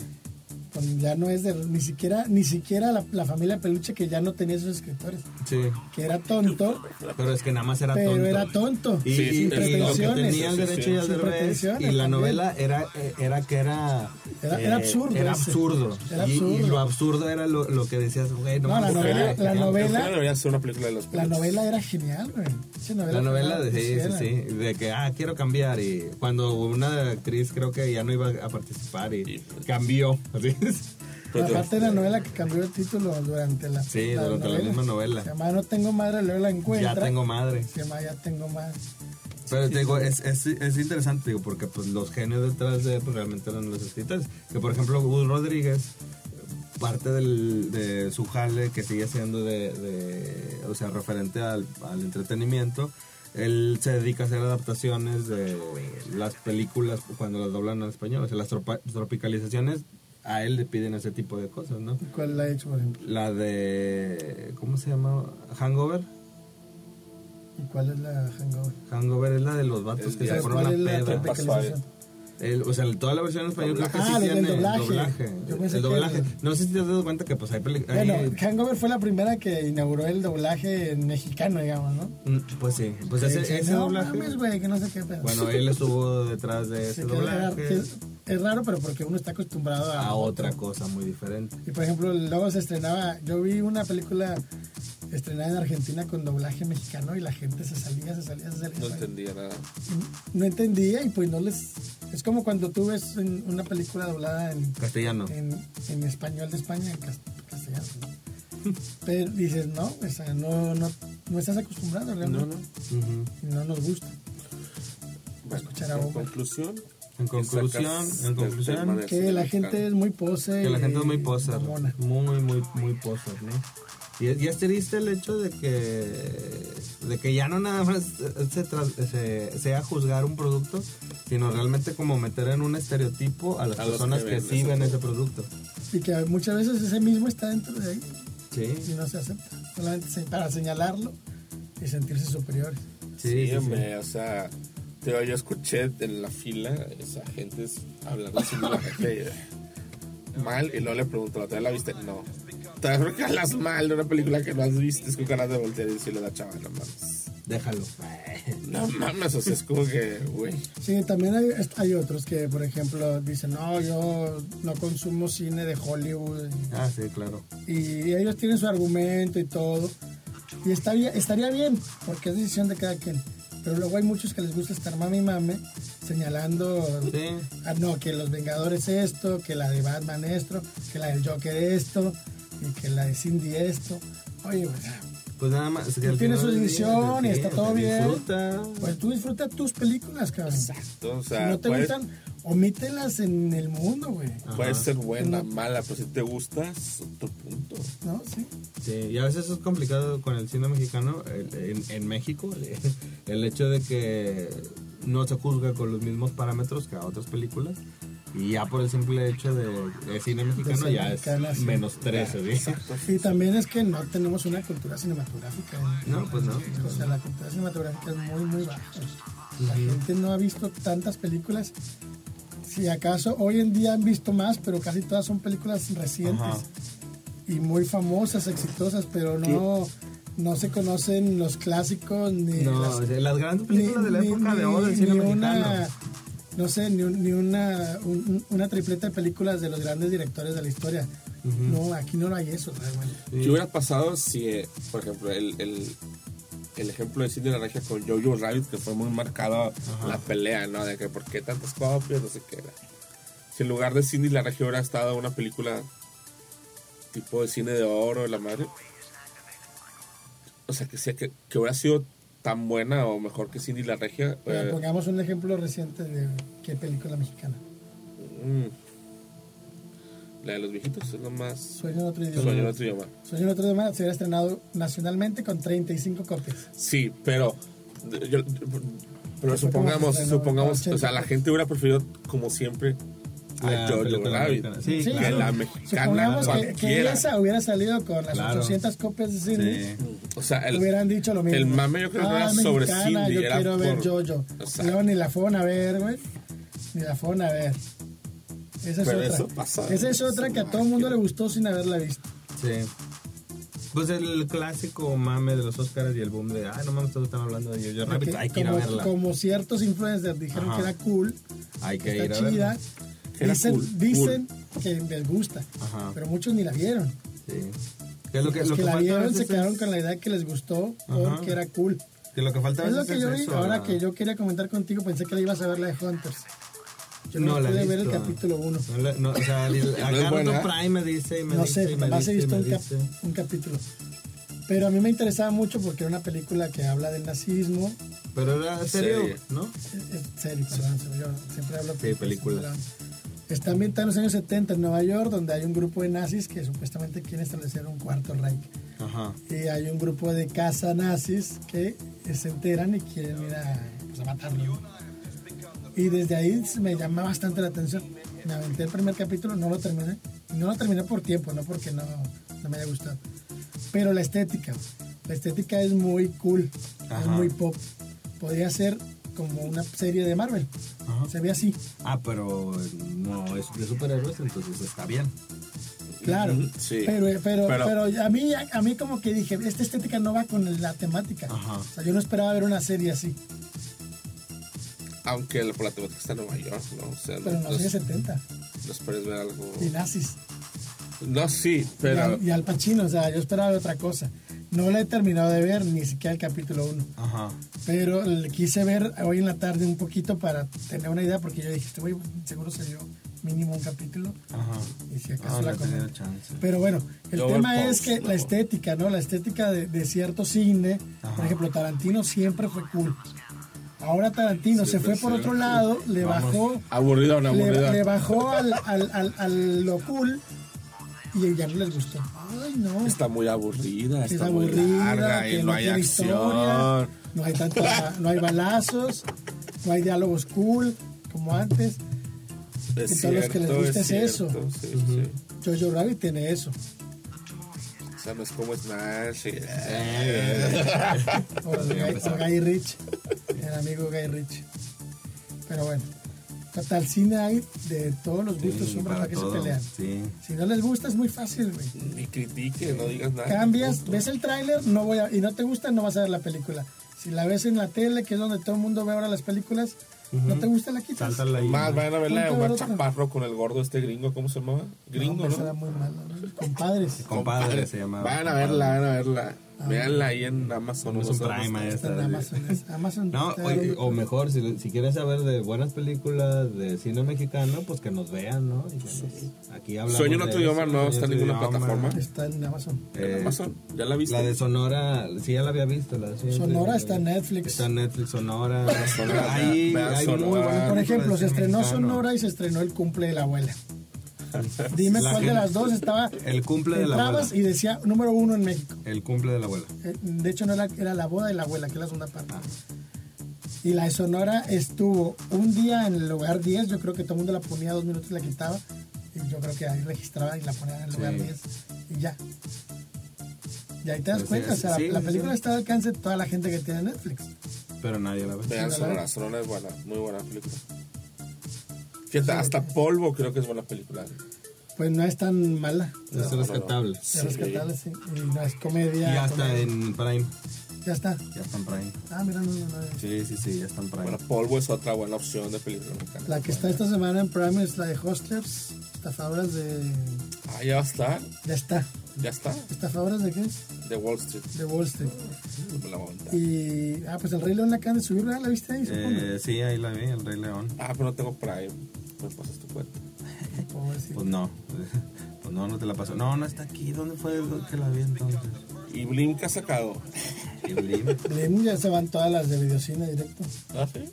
Pues, ya no es de, ni siquiera ni siquiera la, la familia Peluche que ya no tenía esos escritores, Sí, que era tonto, pero es que nada más era pero tonto. era tonto. Y, Sí, y- y que pretensiones. tenía el Sí, sí, derecho y el Sin y la novela era, eh, era que era... Era- era absurdo Era absurdo. Era Y- Y, absurdo. lo absurdo era lo, lo que decías, güey, no, No, la novela- era la novela- Eugenio debería ser una película de los La novela era genial, güey. La novela, de, sí, sí, sí, de que, ah, quiero cambiar. Y cuando una actriz creo que ya no iba a participar y Y, cambió. así. Aparte de la novela que cambió el título durante la, Sí, durante la misma novela. Se llama No tengo madre, luego la encuentra. ya tengo madre. Se llama Ya tengo madre. Pero te digo, es, es, es interesante, digo, porque pues los genios detrás de él pues, realmente eran los escritores. Que por ejemplo, Gus Rodríguez, parte del, de su jale que sigue siendo de, de- o sea, referente al, al entretenimiento, él se dedica a hacer adaptaciones de las películas cuando las doblan al español. O sea, las tropa- tropicalizaciones a él le piden ese tipo de cosas, ¿no? ¿Cuál la ha hecho, por ejemplo? La de, ¿cómo se llama? Hangover. ¿Y cuál es la hangover? Hangover es la de los vatos que se bien. ponen ¿Cuál una es la peda. El, o sea, toda la versión en español creo que Ah, sí tiene doblaje. Pensé el doblaje. el- No sé si te has dado cuenta que pues hay películas... Bueno, Hangover fue la primera que inauguró el doblaje mexicano, digamos, ¿no? Pues sí, pues ese, no doblaje... mames, güey, que no sé qué pedo. Bueno, él estuvo detrás de ese doblaje es, raro, pero porque uno está acostumbrado a, a otra cosa muy diferente. Y por ejemplo, luego se estrenaba, yo vi una película estrenada en Argentina con doblaje mexicano y la gente se salía, se salía, se salía. No entendía nada. No entendía y pues no les... Es como cuando tú ves en una película doblada en, Castellano. en, en español de España, en cas- castellano. ¿no? Pero dices, no, o sea, no, no, no estás acostumbrado No, realmente. no. Ujú. Y no nos gusta. Bueno, escuchar a en conclusión. En conclusión, en conclusión, Que la mexicano? gente es muy pose. Que la gente es muy poser. mamona. Muy, muy, muy poser, ¿no? Y, y es triste el hecho de que de que ya no nada más se, tras- se- sea juzgar un producto, sino realmente como meter en un estereotipo a las A personas que sí ese ven ese producto. Y que muchas veces ese mismo está dentro de ahí Sí, y no se acepta. Solamente para señalarlo y sentirse superiores. sí, Sí, sí, sí. hombre, o sea, yo escuché en la fila esa gente hablando así de la gente mal y luego le pregunto, ¿la otra vez la viste? No. ¿Te por qué hablas mal de una película que no has visto? Es con ganas de voltear y decirle a la chava, no mames. Déjalo. No mames, o sea, es como que, güey. Sí, también hay, hay otros que, por ejemplo, dicen, no, yo no consumo cine de Hollywood. Ah, sí, claro. Y ellos tienen su argumento y todo. Y estaría, estaría bien, porque es decisión de cada quien. Pero luego hay muchos que les gusta estar mami y mame, señalando, Sí. ah, no, que los Vengadores esto, que la de Batman esto, que la del Joker esto, y que la de Cindy esto. Oye, pues, Pues nada más. que al Tiene final su edición y está todo bien. Disfruta. pues tú disfruta tus películas, cabrón. Exacto, o Si sea, no te puede, gustan, omítelas en el mundo, güey. puede ser buena, No. mala, pero si te gusta, es otro punto. ¿No? Sí. Sí, y a veces es complicado con el cine mexicano, el- en, en México, el hecho de que no se juzga con los mismos parámetros que a otras películas. Y ya por el simple hecho de, de cine mexicano ya es sí. menos 13, ¿sí? Y también es que no tenemos una cultura cinematográfica. ¿eh? No, pues no. O sea, la cultura cinematográfica es muy, muy baja. La gente no ha visto tantas películas. Si acaso hoy en día han visto más, pero casi todas son películas recientes Ajá. y muy famosas, exitosas, pero no, no se conocen los clásicos ni No, las grandes películas de la época de oro del cine ni mexicano. una, no sé, ni, un- ni una, un- una tripleta de películas de los grandes directores de la historia. No, aquí no hay eso realmente. Sí. ¿Qué hubiera pasado si, eh, por ejemplo, el, el, el ejemplo de Cindy la Regia con Jojo Rabbit, que fue muy marcado la pelea, ¿no? De que por qué tantas copias, no sé qué. Si en lugar de Cindy la Regia hubiera estado una película tipo de cine de oro, la madre. O sea, que, sea, que, que hubiera sido tan buena o mejor que Cindy la Regia. Eh, pongamos un ejemplo reciente de qué película mexicana. mm, la de los viejitos es lo más. Sueño en otro idioma. Sueño en otro idioma. Sueño en otro idioma se hubiera estrenado nacionalmente con 35 copias. Sí, pero yo- pero supongamos, supongamos, o sea, la gente hubiera preferido como siempre a La Jojo película Rabbit. mexicana. Sí, Sí, que claro. la mexicana Supongamos que, que esa hubiera salido con las Claro. 800 copias de cine. Sí. O sea, el, hubieran dicho lo mismo. el mame yo creo que no Ah, era sobre mexicana, Cindy, Yo era quiero ver por- Jojo. Exacto. Luego ni la fueron a ver, güey. Ni la fueron a ver. Esa es Pero otra. eso pasa. Esa es otra que a todo el mundo le gustó sin haberla visto. Sí. Pues el clásico mame de los Oscars y el boom de, ay, no mames, todos están hablando de Jojo Rabbit, Que hay que ir a como, verla. como ciertos influencers dijeron Ajá. que era cool, Hay que ir está a chida. verla. Que era Dicen, cool, dicen que les gusta, Ajá. pero muchos ni la vieron. Sí. Que lo que, Los lo que, que la vieron se es- quedaron con la idea que les gustó Ajá. porque era cool. que lo que falta Es lo que yo es vi, eso, ahora que yo quería comentar contigo, pensé que la ibas a ver la de Hunters. Yo no, No, la he pude ver el capítulo 1. No, no, o sea, buena. tu Prime me dice y me No dice sé, y me nomás he visto un, cap- un capítulo. Pero a mí me interesaba mucho porque era una película que habla del nazismo. Pero era serio, Serie. ¿no? Serie, perdón, yo siempre hablo Sí, película. Está ambientada en los años 70 en Nueva York, donde hay un grupo de nazis que supuestamente quieren establecer un cuarto Reich. Ajá. Y hay un grupo de caza nazis que se enteran y quieren ir a, pues, a matarlos. Y desde ahí me llama bastante la atención. Me aventé el primer capítulo, no lo terminé. No lo terminé por tiempo, no porque no, no me haya gustado. Pero la estética, la estética es muy cool, Ajá. es muy pop. Podría ser como una serie de Marvel. Ajá. Se ve así. Ah, pero no es de superhéroes, entonces está bien. Claro, Sí. pero, pero, Pero- pero, a, mí, a mí como que dije, esta estética no va con la temática. Ajá. O sea, yo no esperaba ver una serie así, Aunque la temática está en Nueva York, ¿no? O sea, pero no, no soy no, 70. no esperes ver algo. Y nazis. No, sí, Y, pero. al, y Al Pacino, o sea, yo esperaba ver otra cosa. No la he terminado de ver, ni siquiera el capítulo 1. Ajá. Pero le quise ver hoy en la tarde un poquito para tener una idea, porque yo dije, este güey seguro salió mínimo un capítulo. Ajá. Y si acaso Ah, no la comento. chance. Pero bueno, el Yo tema veo es post, que ¿no? la estética, ¿no? La estética de, de cierto cine, Ajá. por ejemplo, Tarantino siempre fue cool. Ahora Tarantino se fue por sí. otro lado, le Vamos. bajó, Aburrido, no le, bajó al, al, al, al lo cool y ya no les gustó. Ay, no. Está muy aburrida, es está muy aburrida, larga que y no hay acción. historia, no hay tanta, no hay balazos, no hay diálogos cool como antes. Es que todos los que les cierto, gusta es eso. cierto, Sí, sí. Jojo Rabbit tiene eso. O sea, no es y- O, Guy, Rich, el amigo Guy Rich. Pero bueno, total cine hay de todos los gustos, Sí, hombres, para que se pelean. Sí. Si no les gusta es muy fácil, güey. Ni critique, no digas nada. Cambias, Punto. ves el tráiler, no voy a, y no te gusta, no vas a ver la película. Si la ves en la tele, que es donde todo el mundo ve ahora las películas, no te gusta, la quitas. Sáltala ahí. Más, vayan a ver la de Omar. Chaparro con el gordo este gringo, ¿cómo se llamaba? Gringo, no, ¿no? era muy malo, ¿no? Compadres. Compadre se llamaba. Vayan a verla, vayan a verla. Véanla ahí en Amazon. Amazon Prime, ahí está. En. Amazon. es- Amazon No, está- oye, o mejor, si, si quieren saber de buenas películas de cine mexicano, pues que nos vean, ¿no? Y aquí hablamos Sueño en otro idioma no está en ninguna idioma. plataforma. está en Amazon. En Eh, Amazon, ¿ya la viste? La de Sonora, sí, ya la había visto. La de Sonora está en Netflix. Está en Netflix, Sonora. Sonora, Ahí hay Sonora. muy buenas Por ejemplo, se estrenó mexicano. Sonora y se estrenó El cumple de la abuela. Dime La cuál de las dos estaba. El cumple de la abuela. y decía número uno en México. El cumple de la abuela. Eh, De hecho, no era, era la boda de la abuela, que es la segunda parte. Y la de Sonora estuvo un día en el lugar 10. Yo creo que todo el mundo la ponía dos minutos y la quitaba. Y yo creo que ahí registraban y la ponían en el lugar Sí. 10. Y ya. Y ahí te das Pues cuenta. sí, o sea, sí, la sí, película sí. está al alcance de toda la gente que tiene Netflix. Pero nadie la ve. Vean la Sonora. Sonora es buena, muy buena película. Fíjate, hasta Polvo creo que es buena película. Pues no es tan mala. Es rescatable. Es Sí. rescatable, sí. Y no es comedia. Y ya está comedia. en Prime. Ya está. Ya está en Prime. Ah, mira, no, no, no. Sí, sí, sí, ya está en Prime. Bueno, Polvo es otra buena opción de película mexicana. La que está esta semana en Prime es la de Hustlers. Estafadoras de. Ah, ya va a estar, Ya está. ya está, ¿Estafadoras de qué es? de Wall Street. De Wall Street. La. Y. Ah, pues el Rey León la acaban de subir, ¿verdad? ¿La viste ahí? Supongo. Eh, sí, ahí la vi, el Rey León. Ah, pero no tengo Prime. Me pasas tu cuenta. Pobrecito. Pues no. Pues no, no te la paso. No, no está aquí. ¿Dónde fue que la vi entonces? Y Blink ha sacado. Sí, Blim. Blim ya se van todas las de videocine directo. ¿Ah, sí?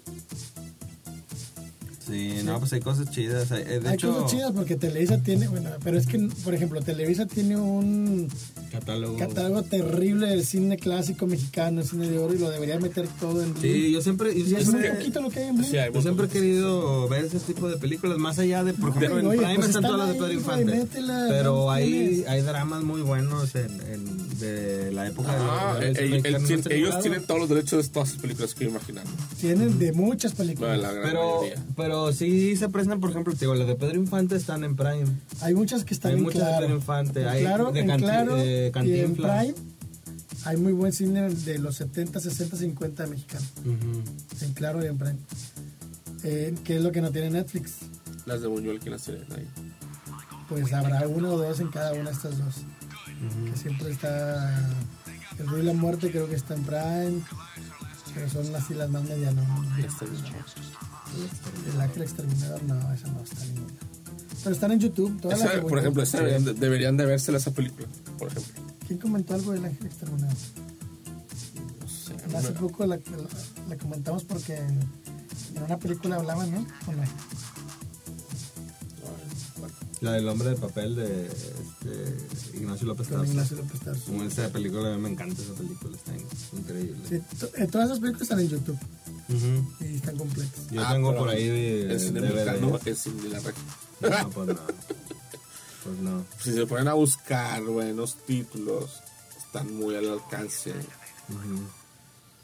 Sí, no, pues hay cosas chidas. Eh, De Hay hecho, cosas chidas porque Televisa tiene. Bueno, pero es que, por ejemplo, Televisa tiene un catálogo. catálogo terrible del cine clásico mexicano, cine de oro, y lo debería meter todo en. Sí, yo siempre, yo Y es siempre, un poquito lo que hay en Blim. Sí, hay yo siempre he querido ver ese tipo de películas, más allá de, por ejemplo, en Prime pues están todas las de Pedro Infante. métela, pero ¿dónde hay, hay dramas muy buenos en, en- de la época Ah, de, eh, de- eh, de- de- tiene- de- ellos de- tienen todos los derechos de todas sus películas que yo imaginar. Tienen de muchas películas. de la gran Pero, mayoría. pero sí se prestan, por ejemplo, te digo, las de Pedro Infante están en Prime. Hay muchas que están Hay en muchas de claro. Pedro Infante, En hay claro, de en Canti- claro de y en. Prime hay muy buen cine de los 70, 60, 50 mexicano. Ujú. En claro y en Prime. Eh, ¿Qué es lo que no tiene Netflix? Las de Buñuel que las tienen ahí. Pues habrá uno o dos en cada una de estas dos. Que siempre está. El Ruido y la Muerte creo que está en Prime. Pero son así las más medianas. El Ángel Exterminador, no, esa no está ninguna. Pero están en YouTube. Todas Esa, las por ejemplo, deberían, de, deberían de vérsela esa película, por ejemplo. ¿Quién comentó algo del Ángel Exterminador? No sé, Hace poco la, la, la comentamos porque en una película hablaban, ¿no? ¿O no? La del hombre de papel de este, Ignacio López Tarso. Ignacio López Tarso. Como esa película, a mí me encanta esa película, está in- increíble. Sí, to- eh, todas esas películas están en YouTube y están completas. Yo Ah, tengo pero por ahí de, El cine mexicano es cine de la región. No, pues no. Pues no. Si se ponen a buscar buenos títulos, están muy al alcance.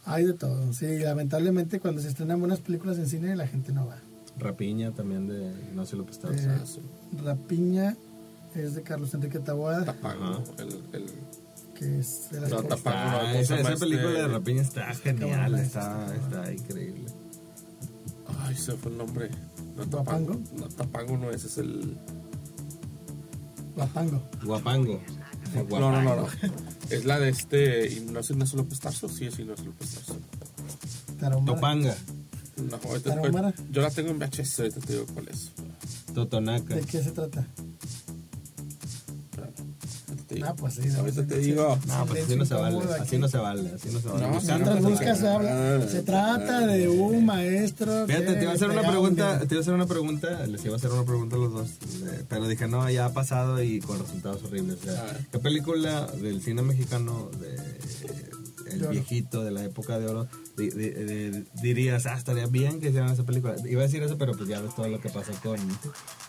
Hay de todo. Sí, lamentablemente cuando se estrenan buenas películas en cine la gente no va. Rapiña también de Ignacio López Tarso. Eh. Rapiña es de Carlos Enrique Taboada, Tapango. El, el, que es de las No. Ah, no, esa, ¿cómo se esa llama película este? de Rapiña está genial, está, está está increíble. Ay, se fue el nombre. No. Tapango. No, Tapango no, ese es el. Guapango. Guapango. No, no, no, no. Es la de este. y ¿No es Ignacio López Tarso? Sí, es Ignacio López Tarso. Tarahumara. Topanga, No, ahorita- Tarahumara. yo la tengo en VHS, ahorita te digo cuál es. Totonaca. ¿De qué se trata? Espérame, ahorita te digo. Ah, pues sí. no, Ahorita te digo. No, pues así no se vale, así no se vale, así no se vale. No, Buscar- Mientras no, buscas, no, habla. no, Se trata de un maestro. Fíjate, te iba a hacer una pregunta, un- te iba a hacer una pregunta, les iba a hacer una pregunta a los dos, eh, pero dije, no, ya ha pasado y con resultados horribles. O sea. ¿Qué película del cine mexicano, de, el viejito, de la época de oro, di- di- de- dirías, ah, estaría bien que hicieran esa película? Iba a decir eso, pero pues ya ves todo lo que pasó con,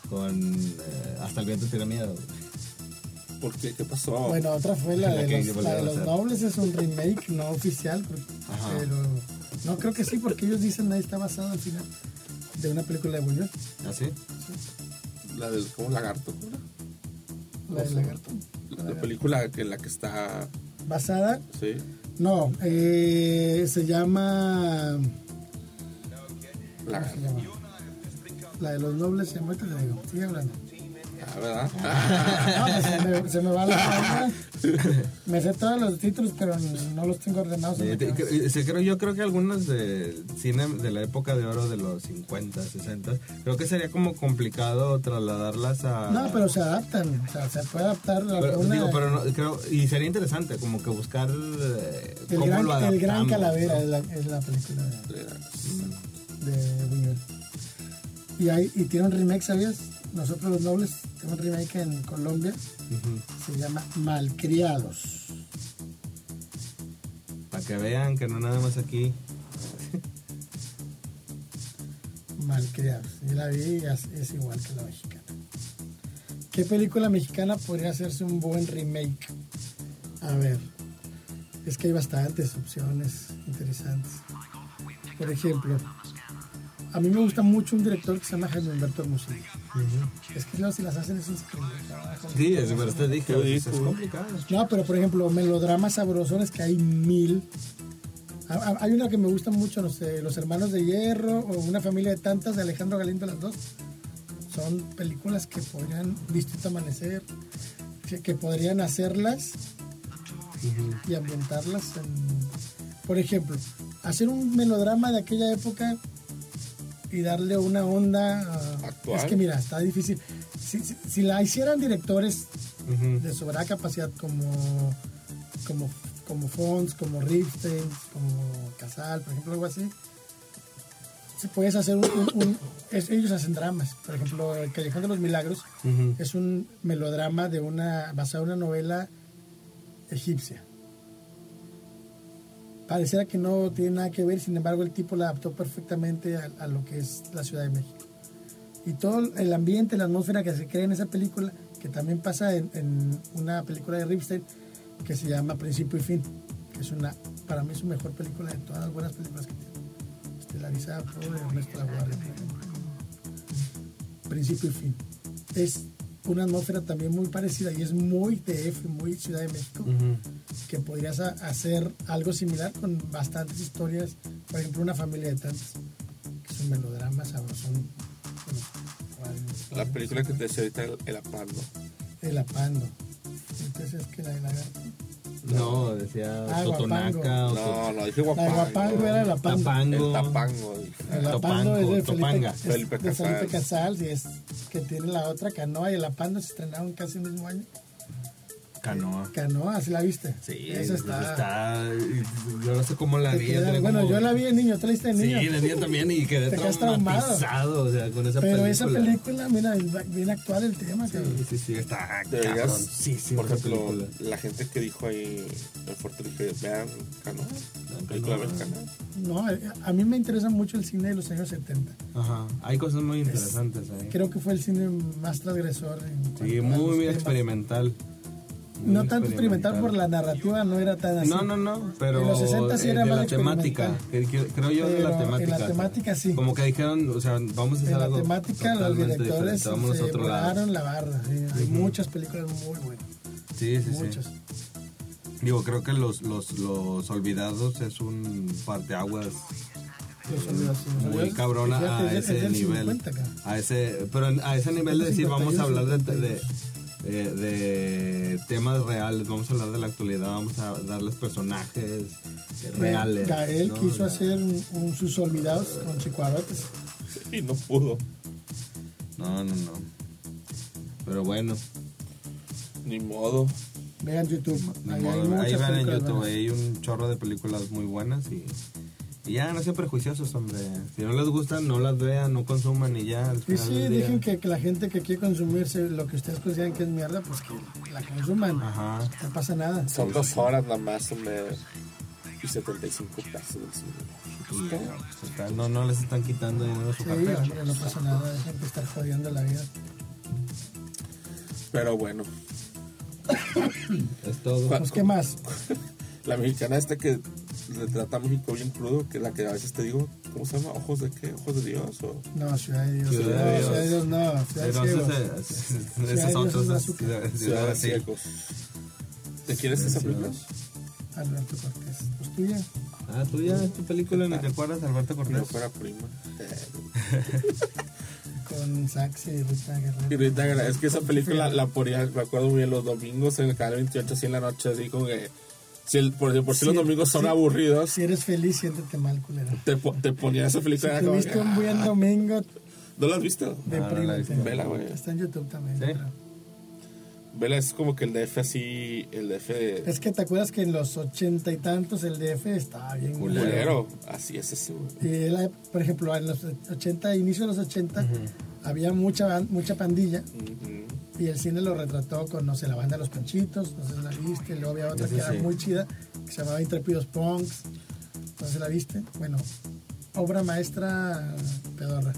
con eh, Hasta el viento tiene miedo. ¿Por qué? ¿Qué pasó? Bueno, otra fue la La de que los, la de los nobles, es un remake no oficial, pero, Ajá. pero no creo que sí, porque ellos dicen ahí está basado al final de una película de Buñuel, ¿Así? La del como lagarto. la del lagarto. La, la película que en la que está. Basada, Sí. No, eh, se llama, ¿cómo La, se llama? La de los nobles, se ahorita te digo, sigue hablando. ah, ¿verdad? No, pues se, me, se me va la. Me sé todos los títulos, pero no los tengo ordenados. en Eh, te- sí, creo, yo creo que algunas del cine de la época de oro de los 50, 60, creo que sería como complicado trasladarlas a... No, pero se adaptan, o sea, se puede adaptar a Pero, una- digo, pero no, creo, y sería interesante como que buscar eh, el, cómo gran, lo el gran adaptamos, calavera ¿no? es, la, es la película de, de Buñuel. Y, hay, y tiene un remake, ¿sabías? Nosotros los nobles tenemos un remake en Colombia, Se llama Malcriados. Para que vean que no nada más aquí. Malcriados. Yo la vi y es, es igual que la mexicana. ¿Qué película mexicana podría hacerse un buen remake? A ver, es que hay bastantes opciones interesantes. Por ejemplo, a mí me gusta mucho un director que se llama Jaime Humberto Hermosillo. Es que luego si las hacen es un. Sí, es, pero te dije, pues, es complicado. No, pero por ejemplo, melodramas sabrosones que hay mil. A- a- Hay una que me gusta mucho, no sé, Los Hermanos de Hierro o Una familia de tantas de Alejandro Galindo, las dos. Son películas que podrían, Distinto Amanecer, que, que podrían hacerlas y ambientarlas en... Por ejemplo, hacer un melodrama de aquella época y darle una onda... Actual. Es que mira, está difícil. Si, si- si la hicieran directores de sobrada capacidad como como como Fons, como Ripstein, como Casal, por ejemplo, algo así. Si puedes hacer un, un- un- es- ellos hacen dramas, por ejemplo, El Callejón de los Milagros es un melodrama de una basado en una novela egipcia. Pareciera que no tiene nada que ver, sin embargo, el tipo la adaptó perfectamente a, a lo que es la Ciudad de México. Y todo el ambiente, la atmósfera que se crea en esa película, que también pasa en, en una película de Ripstein que se llama Principio y Fin, que es una, para mí es su mejor película de todas las buenas películas que tiene. Estelarizada por Ernesto Laguardia. Principio y Fin. Es una atmósfera también muy parecida y es muy DF, muy Ciudad de México, que podrías hacer algo similar con bastantes historias, por ejemplo, una familia de tantas, que es un melodrama sabrosón. Bueno, ¿cuál- La película que te decía ahorita, El, el Apando. El apando. Entonces es que la de lagarto. No, decía Ah, Totonaca o No, no, dije La de Guapango. Guapango era el apando. Tapango. El Tapango. El apando Topango, es de Topanga. Felipe, es Felipe de Felipe Casal. Casal, y es que tiene la otra canoa y el apando se estrenaron casi el mismo año. Canoa. Canoa, ¿sí la viste? Sí, Esa está. está. Yo no sé cómo la vi. queda- bueno, como- yo la vi de niño, tú la viste de niño. Sí, de niño también y quedé traumatizado, o sea, con esa Pero película. esa película, mira, es bien actual el tema. cabrón. Sí, sí, sí, está Deberías, cabroncísima por esa ejemplo, película. la gente que dijo ahí en Fuerte dije, vean Canoa, la película Canoa. No, a mí me interesa mucho el cine de los años 70. Ajá, hay cosas muy interesantes ahí. Creo que fue el cine más transgresor. En Sí, muy, muy temas. experimental. No tanto experimental por la narrativa, no era tan así. No, no, no, pero En los 60 sí era de más la temática, creo yo de la Pero en la temática. temática sí. Como que dijeron, o sea, vamos a hacer En la algo temática los directores se otro lado. volaron la barra. sí. Hay muchas películas muy buenas. Sí, sí, muchas. sí. Digo, creo que los, los, los olvidados es un parteaguas muy cabrona a es- es ese nivel. 50 acá. A ese, pero a ese nivel de decir, vamos a 51, hablar de, de, 52. de- temas reales, vamos a hablar de la actualidad, vamos a darles personajes reales. Gael ¿no? quiso hacer un, un sus olvidados con chicuarotes. Y no pudo. No, no, no. Pero bueno, Ni modo. Vean YouTube. ni Ahí, modo. hay muchas ahí van en YouTube, buenas. hay un chorro de películas muy buenas y, y ya, no sean prejuiciosos, hombre. Si no les gustan, no las vean, no consuman y ya. al Y sí, del día- dejen que, que la gente que quiere consumirse lo que ustedes consideran que es mierda, pues que la consuman. Ajá. No pasa nada. Son dos horas nada más, hombre. Y 75 pesos del cine. No, no les están quitando dinero de su Sí, cartera. hombre, no pasa nada. Dejen de estar jodiendo la vida. Pero bueno, Es todo. ¿Cuál- Pues, ¿qué más? la mexicana esta que retrata a México bien crudo, que es la que a veces te digo, ¿cómo se llama? ¿Ojos de qué? ¿Ojos de Dios? O... No, Ciudad de Dios. Ciudad no, de Dios. Ciudad de Dios no. Ciudad de Dios azúcar. Ciudad- Ciudad de Ciegos. ¿Te quieres esa película? Alberto Cortés. Pues tuya. Ah, tú ya, tu película, ¿ni te acuerdas, Alberto Si no Cortés? fuera prima. Con Sax y Rita Y Guerrero. Rita Guerra, es que esa película la ponía, me acuerdo muy bien, los domingos en el canal 28, así en la noche, así como que. Si el, por, por si los domingos son sí. aburridos, Si eres feliz, siéntete mal, culero. te, te ponía esa Si película. era como tuviste un buen ah, domingo, ¿No la has visto? Ah, no la visto. Vela, güey. Está en YouTube también. Vela es como que el DF así, el DF de Es que te acuerdas que en los ochenta y tantos el DF estaba bien culero. Así es ese, güey. Y él, por ejemplo, en los 80, inicio de los 80, había mucha, mucha pandilla Ujú. Y el cine lo retrató con, no sé, la banda de los Panchitos, no sé si la viste, luego había otra que era muy chida, que se llamaba Intrépidos Punks, no sé si la viste. Bueno, obra maestra pedorra.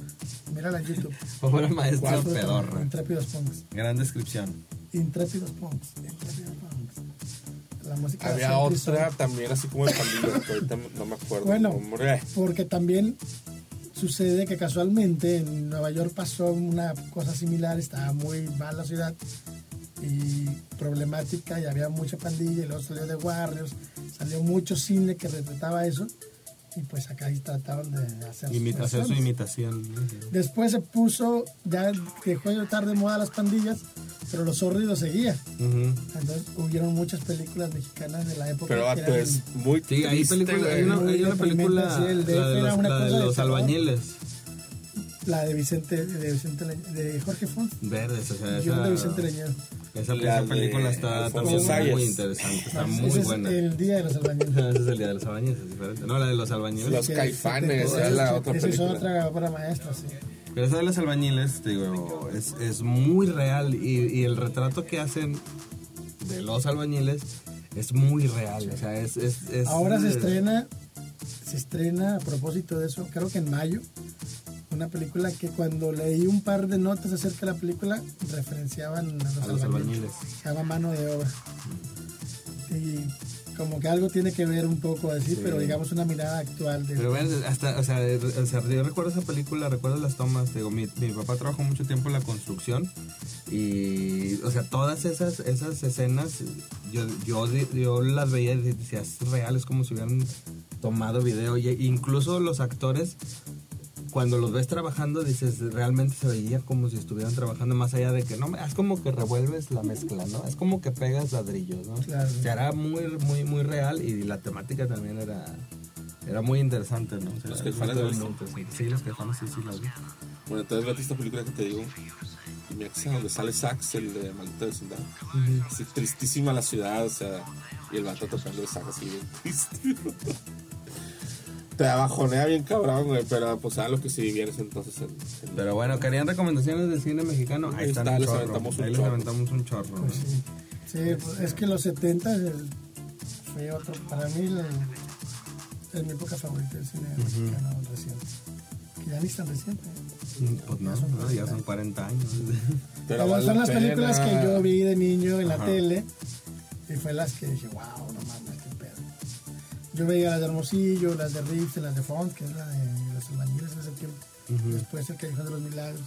Mírala en YouTube. Obra maestra pedorra. Intrépidos Punks. Gran descripción. Intrépidos Punks. Intrépidos Punks. La música Había otra también así como de pandillas, que ahorita no me acuerdo. Bueno. Hombre. Porque también sucede que casualmente en Nueva York pasó una cosa similar, estaba muy mal la ciudad y problemática y había mucha pandilla y luego salió de Warriors, salió mucho cine que retrataba eso y pues acá ahí trataron de hacer sus Imita, hacer su imitación. Después se puso, ya dejó de estar de moda las pandillas, pero los hórridos seguía. Ujú. Entonces hubieron muchas películas mexicanas de la época. Pero que eran- es muy Sí, hay triste, película, hay una, hay una película, sí, el DF la de era los, una la de cosa de los albañiles. La de Vicente, de Vicente Le- de Jorge Fons. Verdes, o sea, Guión de esa, Vicente Leñero. esa, esa película está también muy interesante, está Ese muy es buena. El Día de los Albañiles. Ese es el día de los albañiles, es diferente. No, la de los albañiles. Los Caifanes, esa es la otra Esa es película. otra obra maestra, sí. Pero esa de los albañiles, te digo, es, es muy real y, y el retrato que hacen de los albañiles es muy real. O sea, es, es, es- Ahora se estrena, se estrena a propósito de eso, creo que en mayo, una película que cuando leí un par de notas acerca de la película, referenciaban a los, a los albañiles. llama Mano de Obra. Y como que algo tiene que ver un poco así, Sí. pero digamos una mirada actual de... Pero ven, hasta, o sea, o sea, yo recuerdo esa película, recuerdo las tomas, digo, mi, mi papá trabajó mucho tiempo en la construcción y, o sea, todas esas, esas escenas, yo, yo, yo las veía y decía, es real, es como si hubieran tomado video, y incluso los actores, cuando los ves trabajando, dices, realmente se veía como si estuvieran trabajando más allá de que, no, es como que revuelves la mezcla, ¿no? Es como que pegas ladrillos, ¿no? Claro. O sea, era muy, muy, muy real y la temática también era, era muy interesante, ¿no? O sea, Los Caifanes, muy ¿lo. Sí, los caifanes, sí, sí, las vi. Bueno, entonces vete esta película que te digo. Y mi ex, donde sale Sax, el de Maldita Vecindad. Así, tristísima la ciudad, o sea. Y el vato tocando el sax así, bien triste. Te bajonea bien cabrón, güey. Pero pues sabes lo que si vivieras entonces en. en- Pero bueno, ¿querían recomendaciones del cine mexicano? Ahí, Ahí están está, un les chorro. aventamos un Ahí les aventamos un chorro. Pues sí, Sí, pues, es que los 70 el- fue otro, para mí es mi época favorita del cine mexicano reciente. Que ya ni tan reciente. ¿eh? Pues no, no, ya son 40 años. Pero Pero son la las películas pena. que yo vi de niño en la tele Y fue las que dije, wow, no mames. Yo veía las de Hermosillo, las de Riff, las de Font, que es la de los albañiles en ese tiempo. Después el Callejón de los Milagros,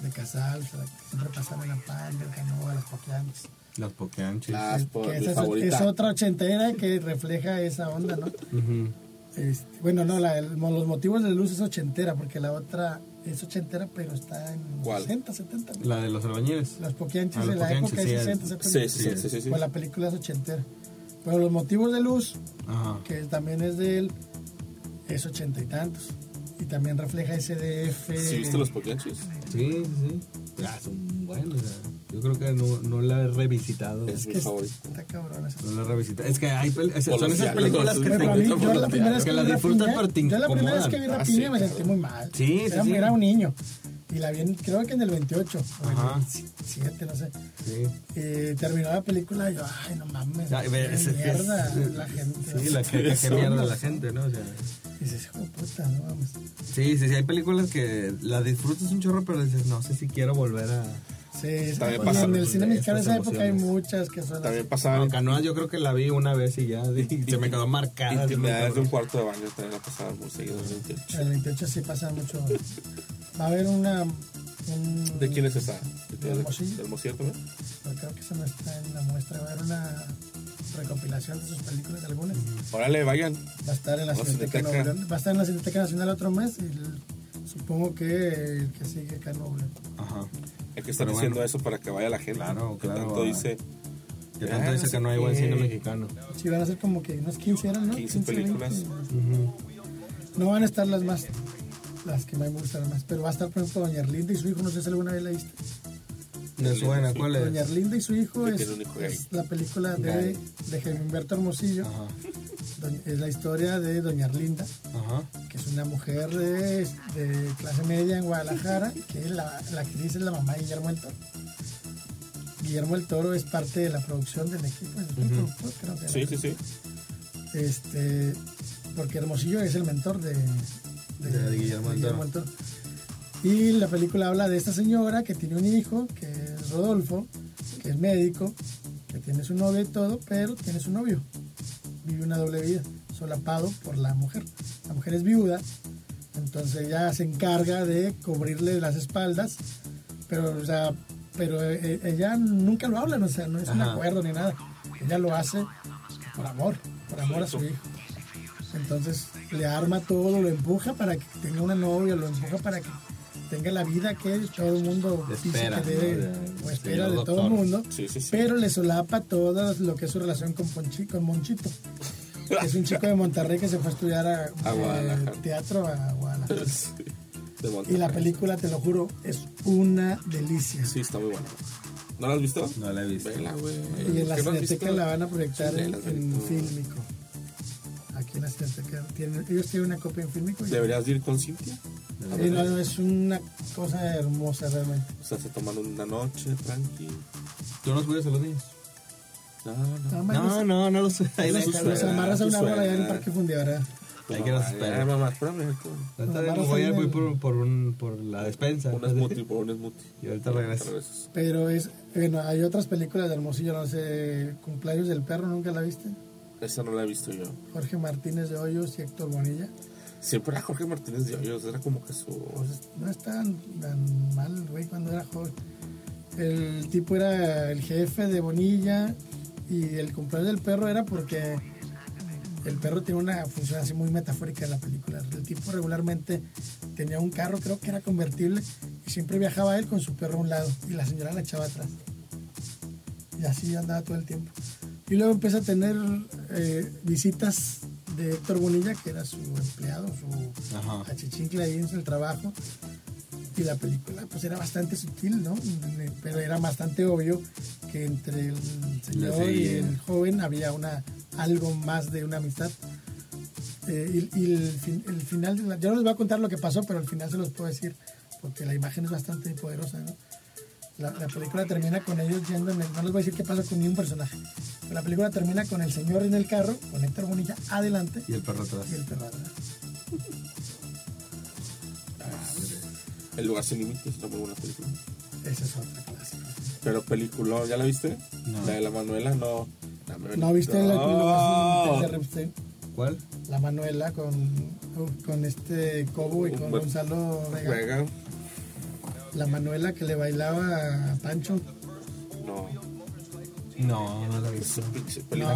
de Casal, o sea, que siempre pasaban en la Panda, el Canoa, las Poquianos. Las pokeanchis. Las por Que esa es, otra ochentera que refleja esa onda, ¿no? Este, bueno, no, la, el- los motivos de luz es ochentera, porque la otra es ochentera, pero está en ¿Cuál? 60, 70. ¿no? La de los albañiles. Las poquianches Ah, de los la poquianches, época sí, es es- 60, 70. Sí, sí, sí, sí, sí. Pues la película es ochentera. Pero los motivos de luz, Ajá. que también es de él, es ochenta y tantos. Y también refleja SDF. ¿Sí viste los Pokémonchis? Sí, sí. Ya, son buenos. yo creo que no, no la he revisitado. Es que favorito. está cabrón esa. No la he revisitado. Es que hay es- son esas películas que a mí, te, yo la primera vez que que la vi disfrutas, pero te Yo la primera vez que vi incomodan. Ah, Rapiña sí, me sentí muy mal. Sí, sí, era, sí. era un niño. Y la vi, en- creo que en el 28. o en el 7, no sé. Sí. Y terminó la película y yo, ay, no mames. Ya, qué ve, es- mierda es- la gente. Sí, la que, que mierda ¿no? la gente, ¿no? O sea, Y dices, hijo de puta, no mames. sí, sí, sí, hay películas que la disfrutas un chorro, pero dices, no sé si quiero volver a... Sí, sí, También pasa en el cine mexicano de esa época hay muchas que son También pasaban No, Canoas yo creo que la vi una vez y ya y se me quedó marcada. intimidades de un cuarto de baño. También la pasaban muy seguido en el 28. En el 28 sí pasa mucho. Va a haber una. un- ¿De quién es esa? ¿De Hermosillo? ¿De Hermosillo también? pero Creo que esa no está en la muestra. Va a haber una recopilación de sus películas, algunas. Órale, vayan. Va a estar en la Cineteca. Va a estar en la Cineteca Nacional otro mes y el- supongo que el que sigue acá en. Ajá. Hay que diciendo bueno. eso para que vaya la gente. Claro, que tanto dice Que tanto Ah, dice no que no hay buen cine mexicano. Sí, van a ser como que unas 15 eran, ¿no? 15 películas. 20. Ujú. No van a estar las más. Las que me gustan más. Pero va a estar, por ejemplo, Doña Erlinda y su hijo. No sé si alguna vez la viste. Me suena, ¿cuál Doña es? Erlinda y su hijo es, es la película de, de Jaime Humberto Hermosillo. Ajá, Doña- es la historia de Doña Erlinda, ajá. que es una mujer de, de clase media en Guadalajara, que la, la actriz es la mamá de Guillermo el Toro. Guillermo el Toro es parte de la producción del equipo, es un productor, creo que Sí, sí, sí. Este, porque Hermosillo es el mentor de, De Guillermo del Toro. Y la película habla de esta señora que tiene un hijo, que es Rodolfo, que es médico, que tiene su novia y todo, pero tiene su novio. Vive una doble vida, solapado por la mujer. La mujer es viuda, entonces ella se encarga de cubrirle las espaldas, pero, o sea, pero eh, ella nunca lo habla, o sea, no es un acuerdo ni nada. Ella lo hace por amor, por amor a su hijo. Entonces le arma todo, lo empuja para que tenga una novia, lo empuja para que tenga la vida que todo el mundo dice Espera, que debe, ¿no? De- o espera señor de todo el mundo, Sí, sí, sí. pero le solapa todo lo que es su relación con, Ponchi, con Monchito, que es un chico de Monterrey que se fue a estudiar a, eh, teatro a Guadalajara. Sí. De Y la película, te lo juro, es una delicia. Sí, está muy buena. ¿No la has visto? No la he visto. Vela, güey. Y en la ¿Qué no has Cineteca la van a proyectar Sí, en, en. Fílmico. La Cineteca. Tienen, ellos tienen una copia en Fílmico. y- Deberías de ir con Cintia. Sí, no, no, es una cosa hermosa realmente. O sea, se toman una noche, tranqui. ¿Tú nos cuidas a los niños? No, no. más No, no, no lo sé. Ahí los, los suena, amarras a una bola allá en el. Parque Fundiara. Hay que nos Ay, espera. ay, mamá, espérame. voy, voy ahí por, por, un, por la despensa. Un smoothie por un smoothie. Y ahorita regreso. Pero es, bueno, hay otras películas de Hermosillo, no sé, Cumpleaños del Perro, ¿nunca la viste? Esa no la he visto yo. Jorge Martínez de Hoyos y Héctor Bonilla. Siempre era Jorge Martínez de Hoyos. Era como que su... Pues no es tan, tan mal el güey cuando era joven. El tipo era el jefe de Bonilla y el cumpleaños del perro era porque el perro tiene una función así muy metafórica en la película. El tipo regularmente tenía un carro, creo que era convertible, y siempre viajaba él con su perro a un lado y la señora la echaba atrás. Y así andaba todo el tiempo. Y luego empieza a tener eh, visitas de Héctor Bonilla, que era su empleado, su Ajá. achichincle ahí en el trabajo. Y la película pues era bastante sutil, ¿no? Pero era bastante obvio que entre el señor Sí. y el joven había una algo más de una amistad. Eh, y y el, fin- el final, de la- yo no les voy a contar lo que pasó, pero al final se los puedo decir, porque la imagen es bastante poderosa, ¿no? La, la película termina con ellos yendo en el, no les voy a decir qué pasa con ni un personaje, pero la película termina con el señor en el carro, con Héctor Bonilla adelante Y el perro atrás. y el perro atrás. El lugar sin límites. Es una muy buena película. Esa es otra clásica. Pero película, ¿ya la viste? No. La de la Manuela, no. No me ¿No viste la No. de? ¿Cuál? La Manuela con, con este Cobo y con Gonzalo Vega. Vega. La Manuela que le bailaba a Pancho. No. No, no la he visto. No,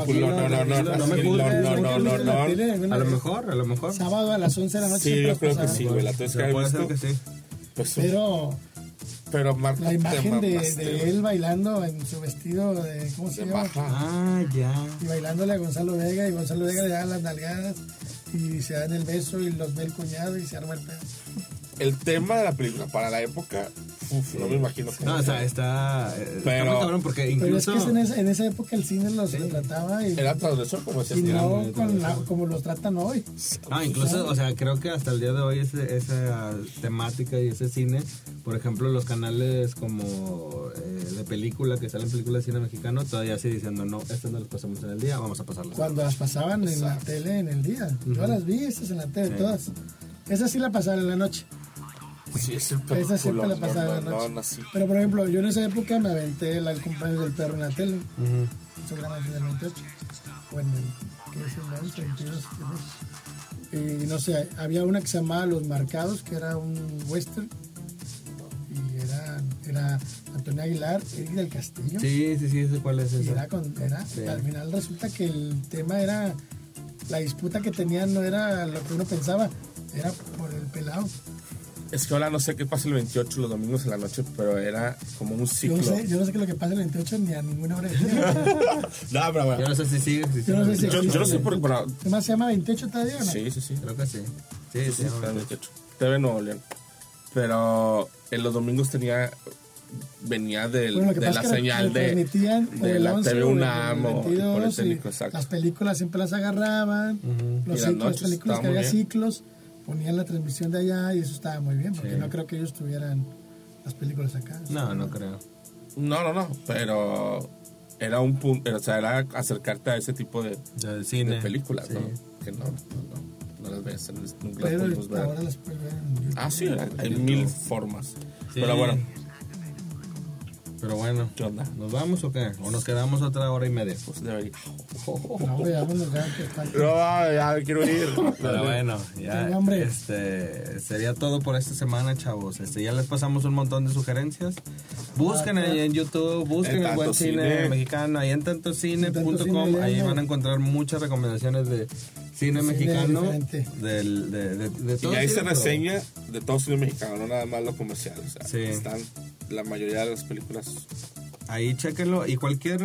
sí, No, no, no, no, no no, me sí, no, no, ¿Nunca no, A lo mejor, a lo mejor. Sábado a las 11 de la noche. Sí, siempre yo creo que sí, güey. La haber puede ser que sí. Pues, Pero pero Marta, la imagen de, de él bailando en su vestido de. ¿Cómo se De llama? baja. Ah, ya. Y bailándole a Gonzalo Vega. Y Gonzalo Vega le da las nalgadas. Y se dan el beso y los ve el cuñado y se arma el pedo. El tema de la película para la época, uf, no me imagino cómo No, o sea, está. está Pero- muy cabrón porque Pero es incluso. que es en, esa, en esa época el cine los retrataba y, Era transgresor, como era no con la- como los tratan hoy. Ah, incluso, o sea, creo que hasta el día de hoy ese, esa temática y ese cine, por ejemplo, los canales como eh, de película, que salen películas de cine mexicano, todavía sigue diciendo, no, estas no las pasamos en el día, vamos a pasarlas. Cuando las pasaban en la tele en el día. Yo las vi, esas en la tele, todas. Esa sí la pasaban en la noche. Sí, es el Esa siempre la pasaba noche. así. Pero por ejemplo, yo en esa época me aventé el cumpleaños del perro en la tele. Eso era en el 28. O en el, ¿qué es el 11, 22? ¿qué es? Y no sé, había una que se llamaba Los Marcados, que era un western. Y era, era Antonio Aguilar, Eric del Castillo. Sí, sí, sí, cuál es Y esa. era con, era, Sí. al final resulta que el tema era, la disputa que tenían no era lo que uno pensaba, era por el pelado. Es que ahora no sé qué pasa el 28 los domingos en la noche, pero era como un Yo ciclo. no, sé, yo no sé qué lo que pasa el 28 ni a ninguna hora. No, pero bueno. Yo no sé si sigue. si Yo no sé si- Yo, yo no sé por qué. Bueno, Además se llama 28 todavía, ¿o ¿no? sí, sí, sí. Creo que sí. Sí, Sí, sí, sí, sí. está en 28. TV Nuevo León. Pero en los domingos tenía. Venía del, Bueno, de la señal de, de la 11 TV UNAM o el 22 y Politécnico, exacto. Las películas siempre las agarraban, Ujú. los Y las ciclos, noches películas que había bien. Ponían la transmisión de allá y eso estaba muy bien, porque Sí. no creo que ellos tuvieran las películas acá. No, no creo. No, no, no. Pero era un punto. O sea, era acercarte a ese tipo de, Del cine. de películas, Sí. ¿no? Que no, no, no, no las ves, nunca las Pero podemos ver. ahora las puedes ver en YouTube. Ah, sí, hay, hay mil formas. Sí. Pero bueno, Pero bueno, ¿qué onda? ¿nos vamos o qué? ¿O nos quedamos otra hora y media? Pues debería. No, ya que. No, ya quiero ir. Pero bueno, ya este sería todo por esta semana, chavos. Este ya les pasamos un montón de sugerencias. Busquen ahí en YouTube, busquen En el buen cine, Cine. mexicano, ahí en tantocine.com, Cine, ahí van a encontrar muchas recomendaciones de cine Cine mexicano, del, de, de, de todo Y ahí cine, se pero- reseña de todo cine mexicano, no nada más lo comercial. O sea, Sí. están la mayoría de las películas. Ahí chéquenlo. Y cualquier,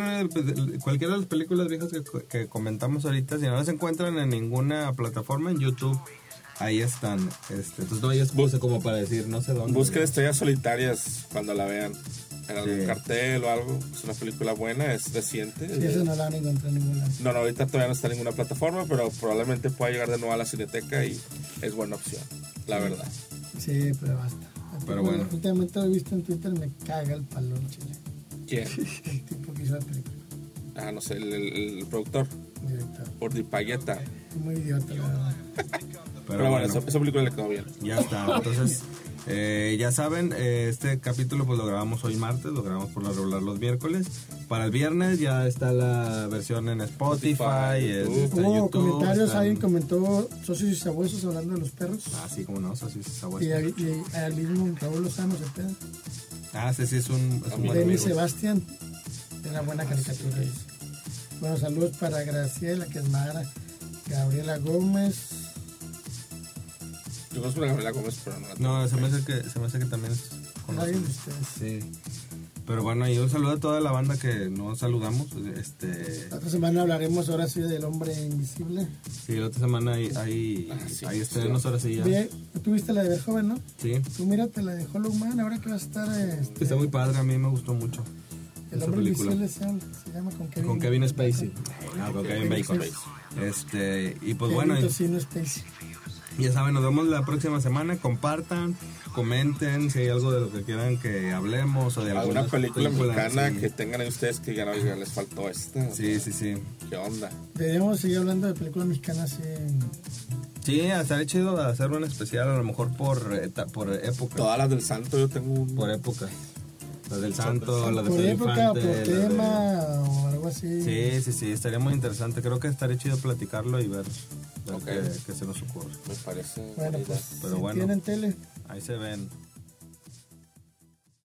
cualquiera de las películas viejas que, que comentamos ahorita, si no las encuentran en ninguna plataforma, en YouTube, ahí están. Este, entonces no hay excusa como para decir no sé dónde. Busquen estrellas solitarias cuando la vean en algún Sí. cartel o algo. Es una película buena, es reciente. Sí, eso no la van a encontrar en ningún lado. No, no, ahorita todavía no está en ninguna plataforma, pero probablemente pueda llegar de nuevo a la cineteca y es buena opción, la verdad. Sí, pero basta. Pero bueno. Últimamente he visto en Twitter, me caga el palón, chile. ¿Quién? El tipo que hizo la película, Ah, no sé, el, el- el productor, director. Urdipayeta. Muy idiota, la verdad. Pero, bueno, esa, esa película le quedó bien. Ya está. Entonces, eh, ya saben, eh, este capítulo pues lo grabamos hoy martes, lo grabamos por lo regular los miércoles. Para el viernes ya está la versión en Spotify, Spotify, eh, YouTube. está en Hubo YouTube, comentarios, está en- alguien comentó socios y sabuesos hablando de los perros. Ah, sí, como no, eso sí, es sabueso. Y, al- y al mismo Raúl Lozano se pega. Ah, sí, sí, es un, es un buen. Sebastián, de una buena caricatura. Bueno, saludos para Graciela, que es Mara, Gabriela Gómez. Pero no se me hace que, se me hace que también es conocido. ustedes. Sí. Pero bueno, y un saludo a toda la banda que no saludamos. Este, La otra semana hablaremos ahora sí del hombre invisible. sí, la otra semana hay, hay, Ah, sí, hay sí. estrenos ahora sí ya. Bien, tú viste la de Ver Joven, ¿no? Sí. Tú mírate la de Hollow Man, ahora que va a estar este, Está muy padre, a mí me gustó mucho. el hombre película. invisible, se, se llama con Kevin, Con Kevin Spacey. No, con Kevin Bacon. Spacey. Este, y pues Kevin bueno, y- Spacey. Ya saben, nos vemos la próxima semana. Compartan, comenten si hay algo de lo que quieran que hablemos o de Alguna alguna película mexicana sí. que tengan ahí ustedes que digan, oiga, les faltó esta. Sí, sí, sí. ¿Qué onda? Deberíamos seguir hablando de películas mexicanas en- Sí, estaría chido hacer un especial a lo mejor por, por época. Todas las del santo yo tengo un... Por época. La del Santo, la de Por época, por tema o algo así. Sí, sí, sí, estaría muy interesante. Creo que estaría chido platicarlo y ver, ver Ok. qué, qué se nos ocurre. Me parece. Bueno, pues. Pero si bueno. tienen tele, Ahí se ven.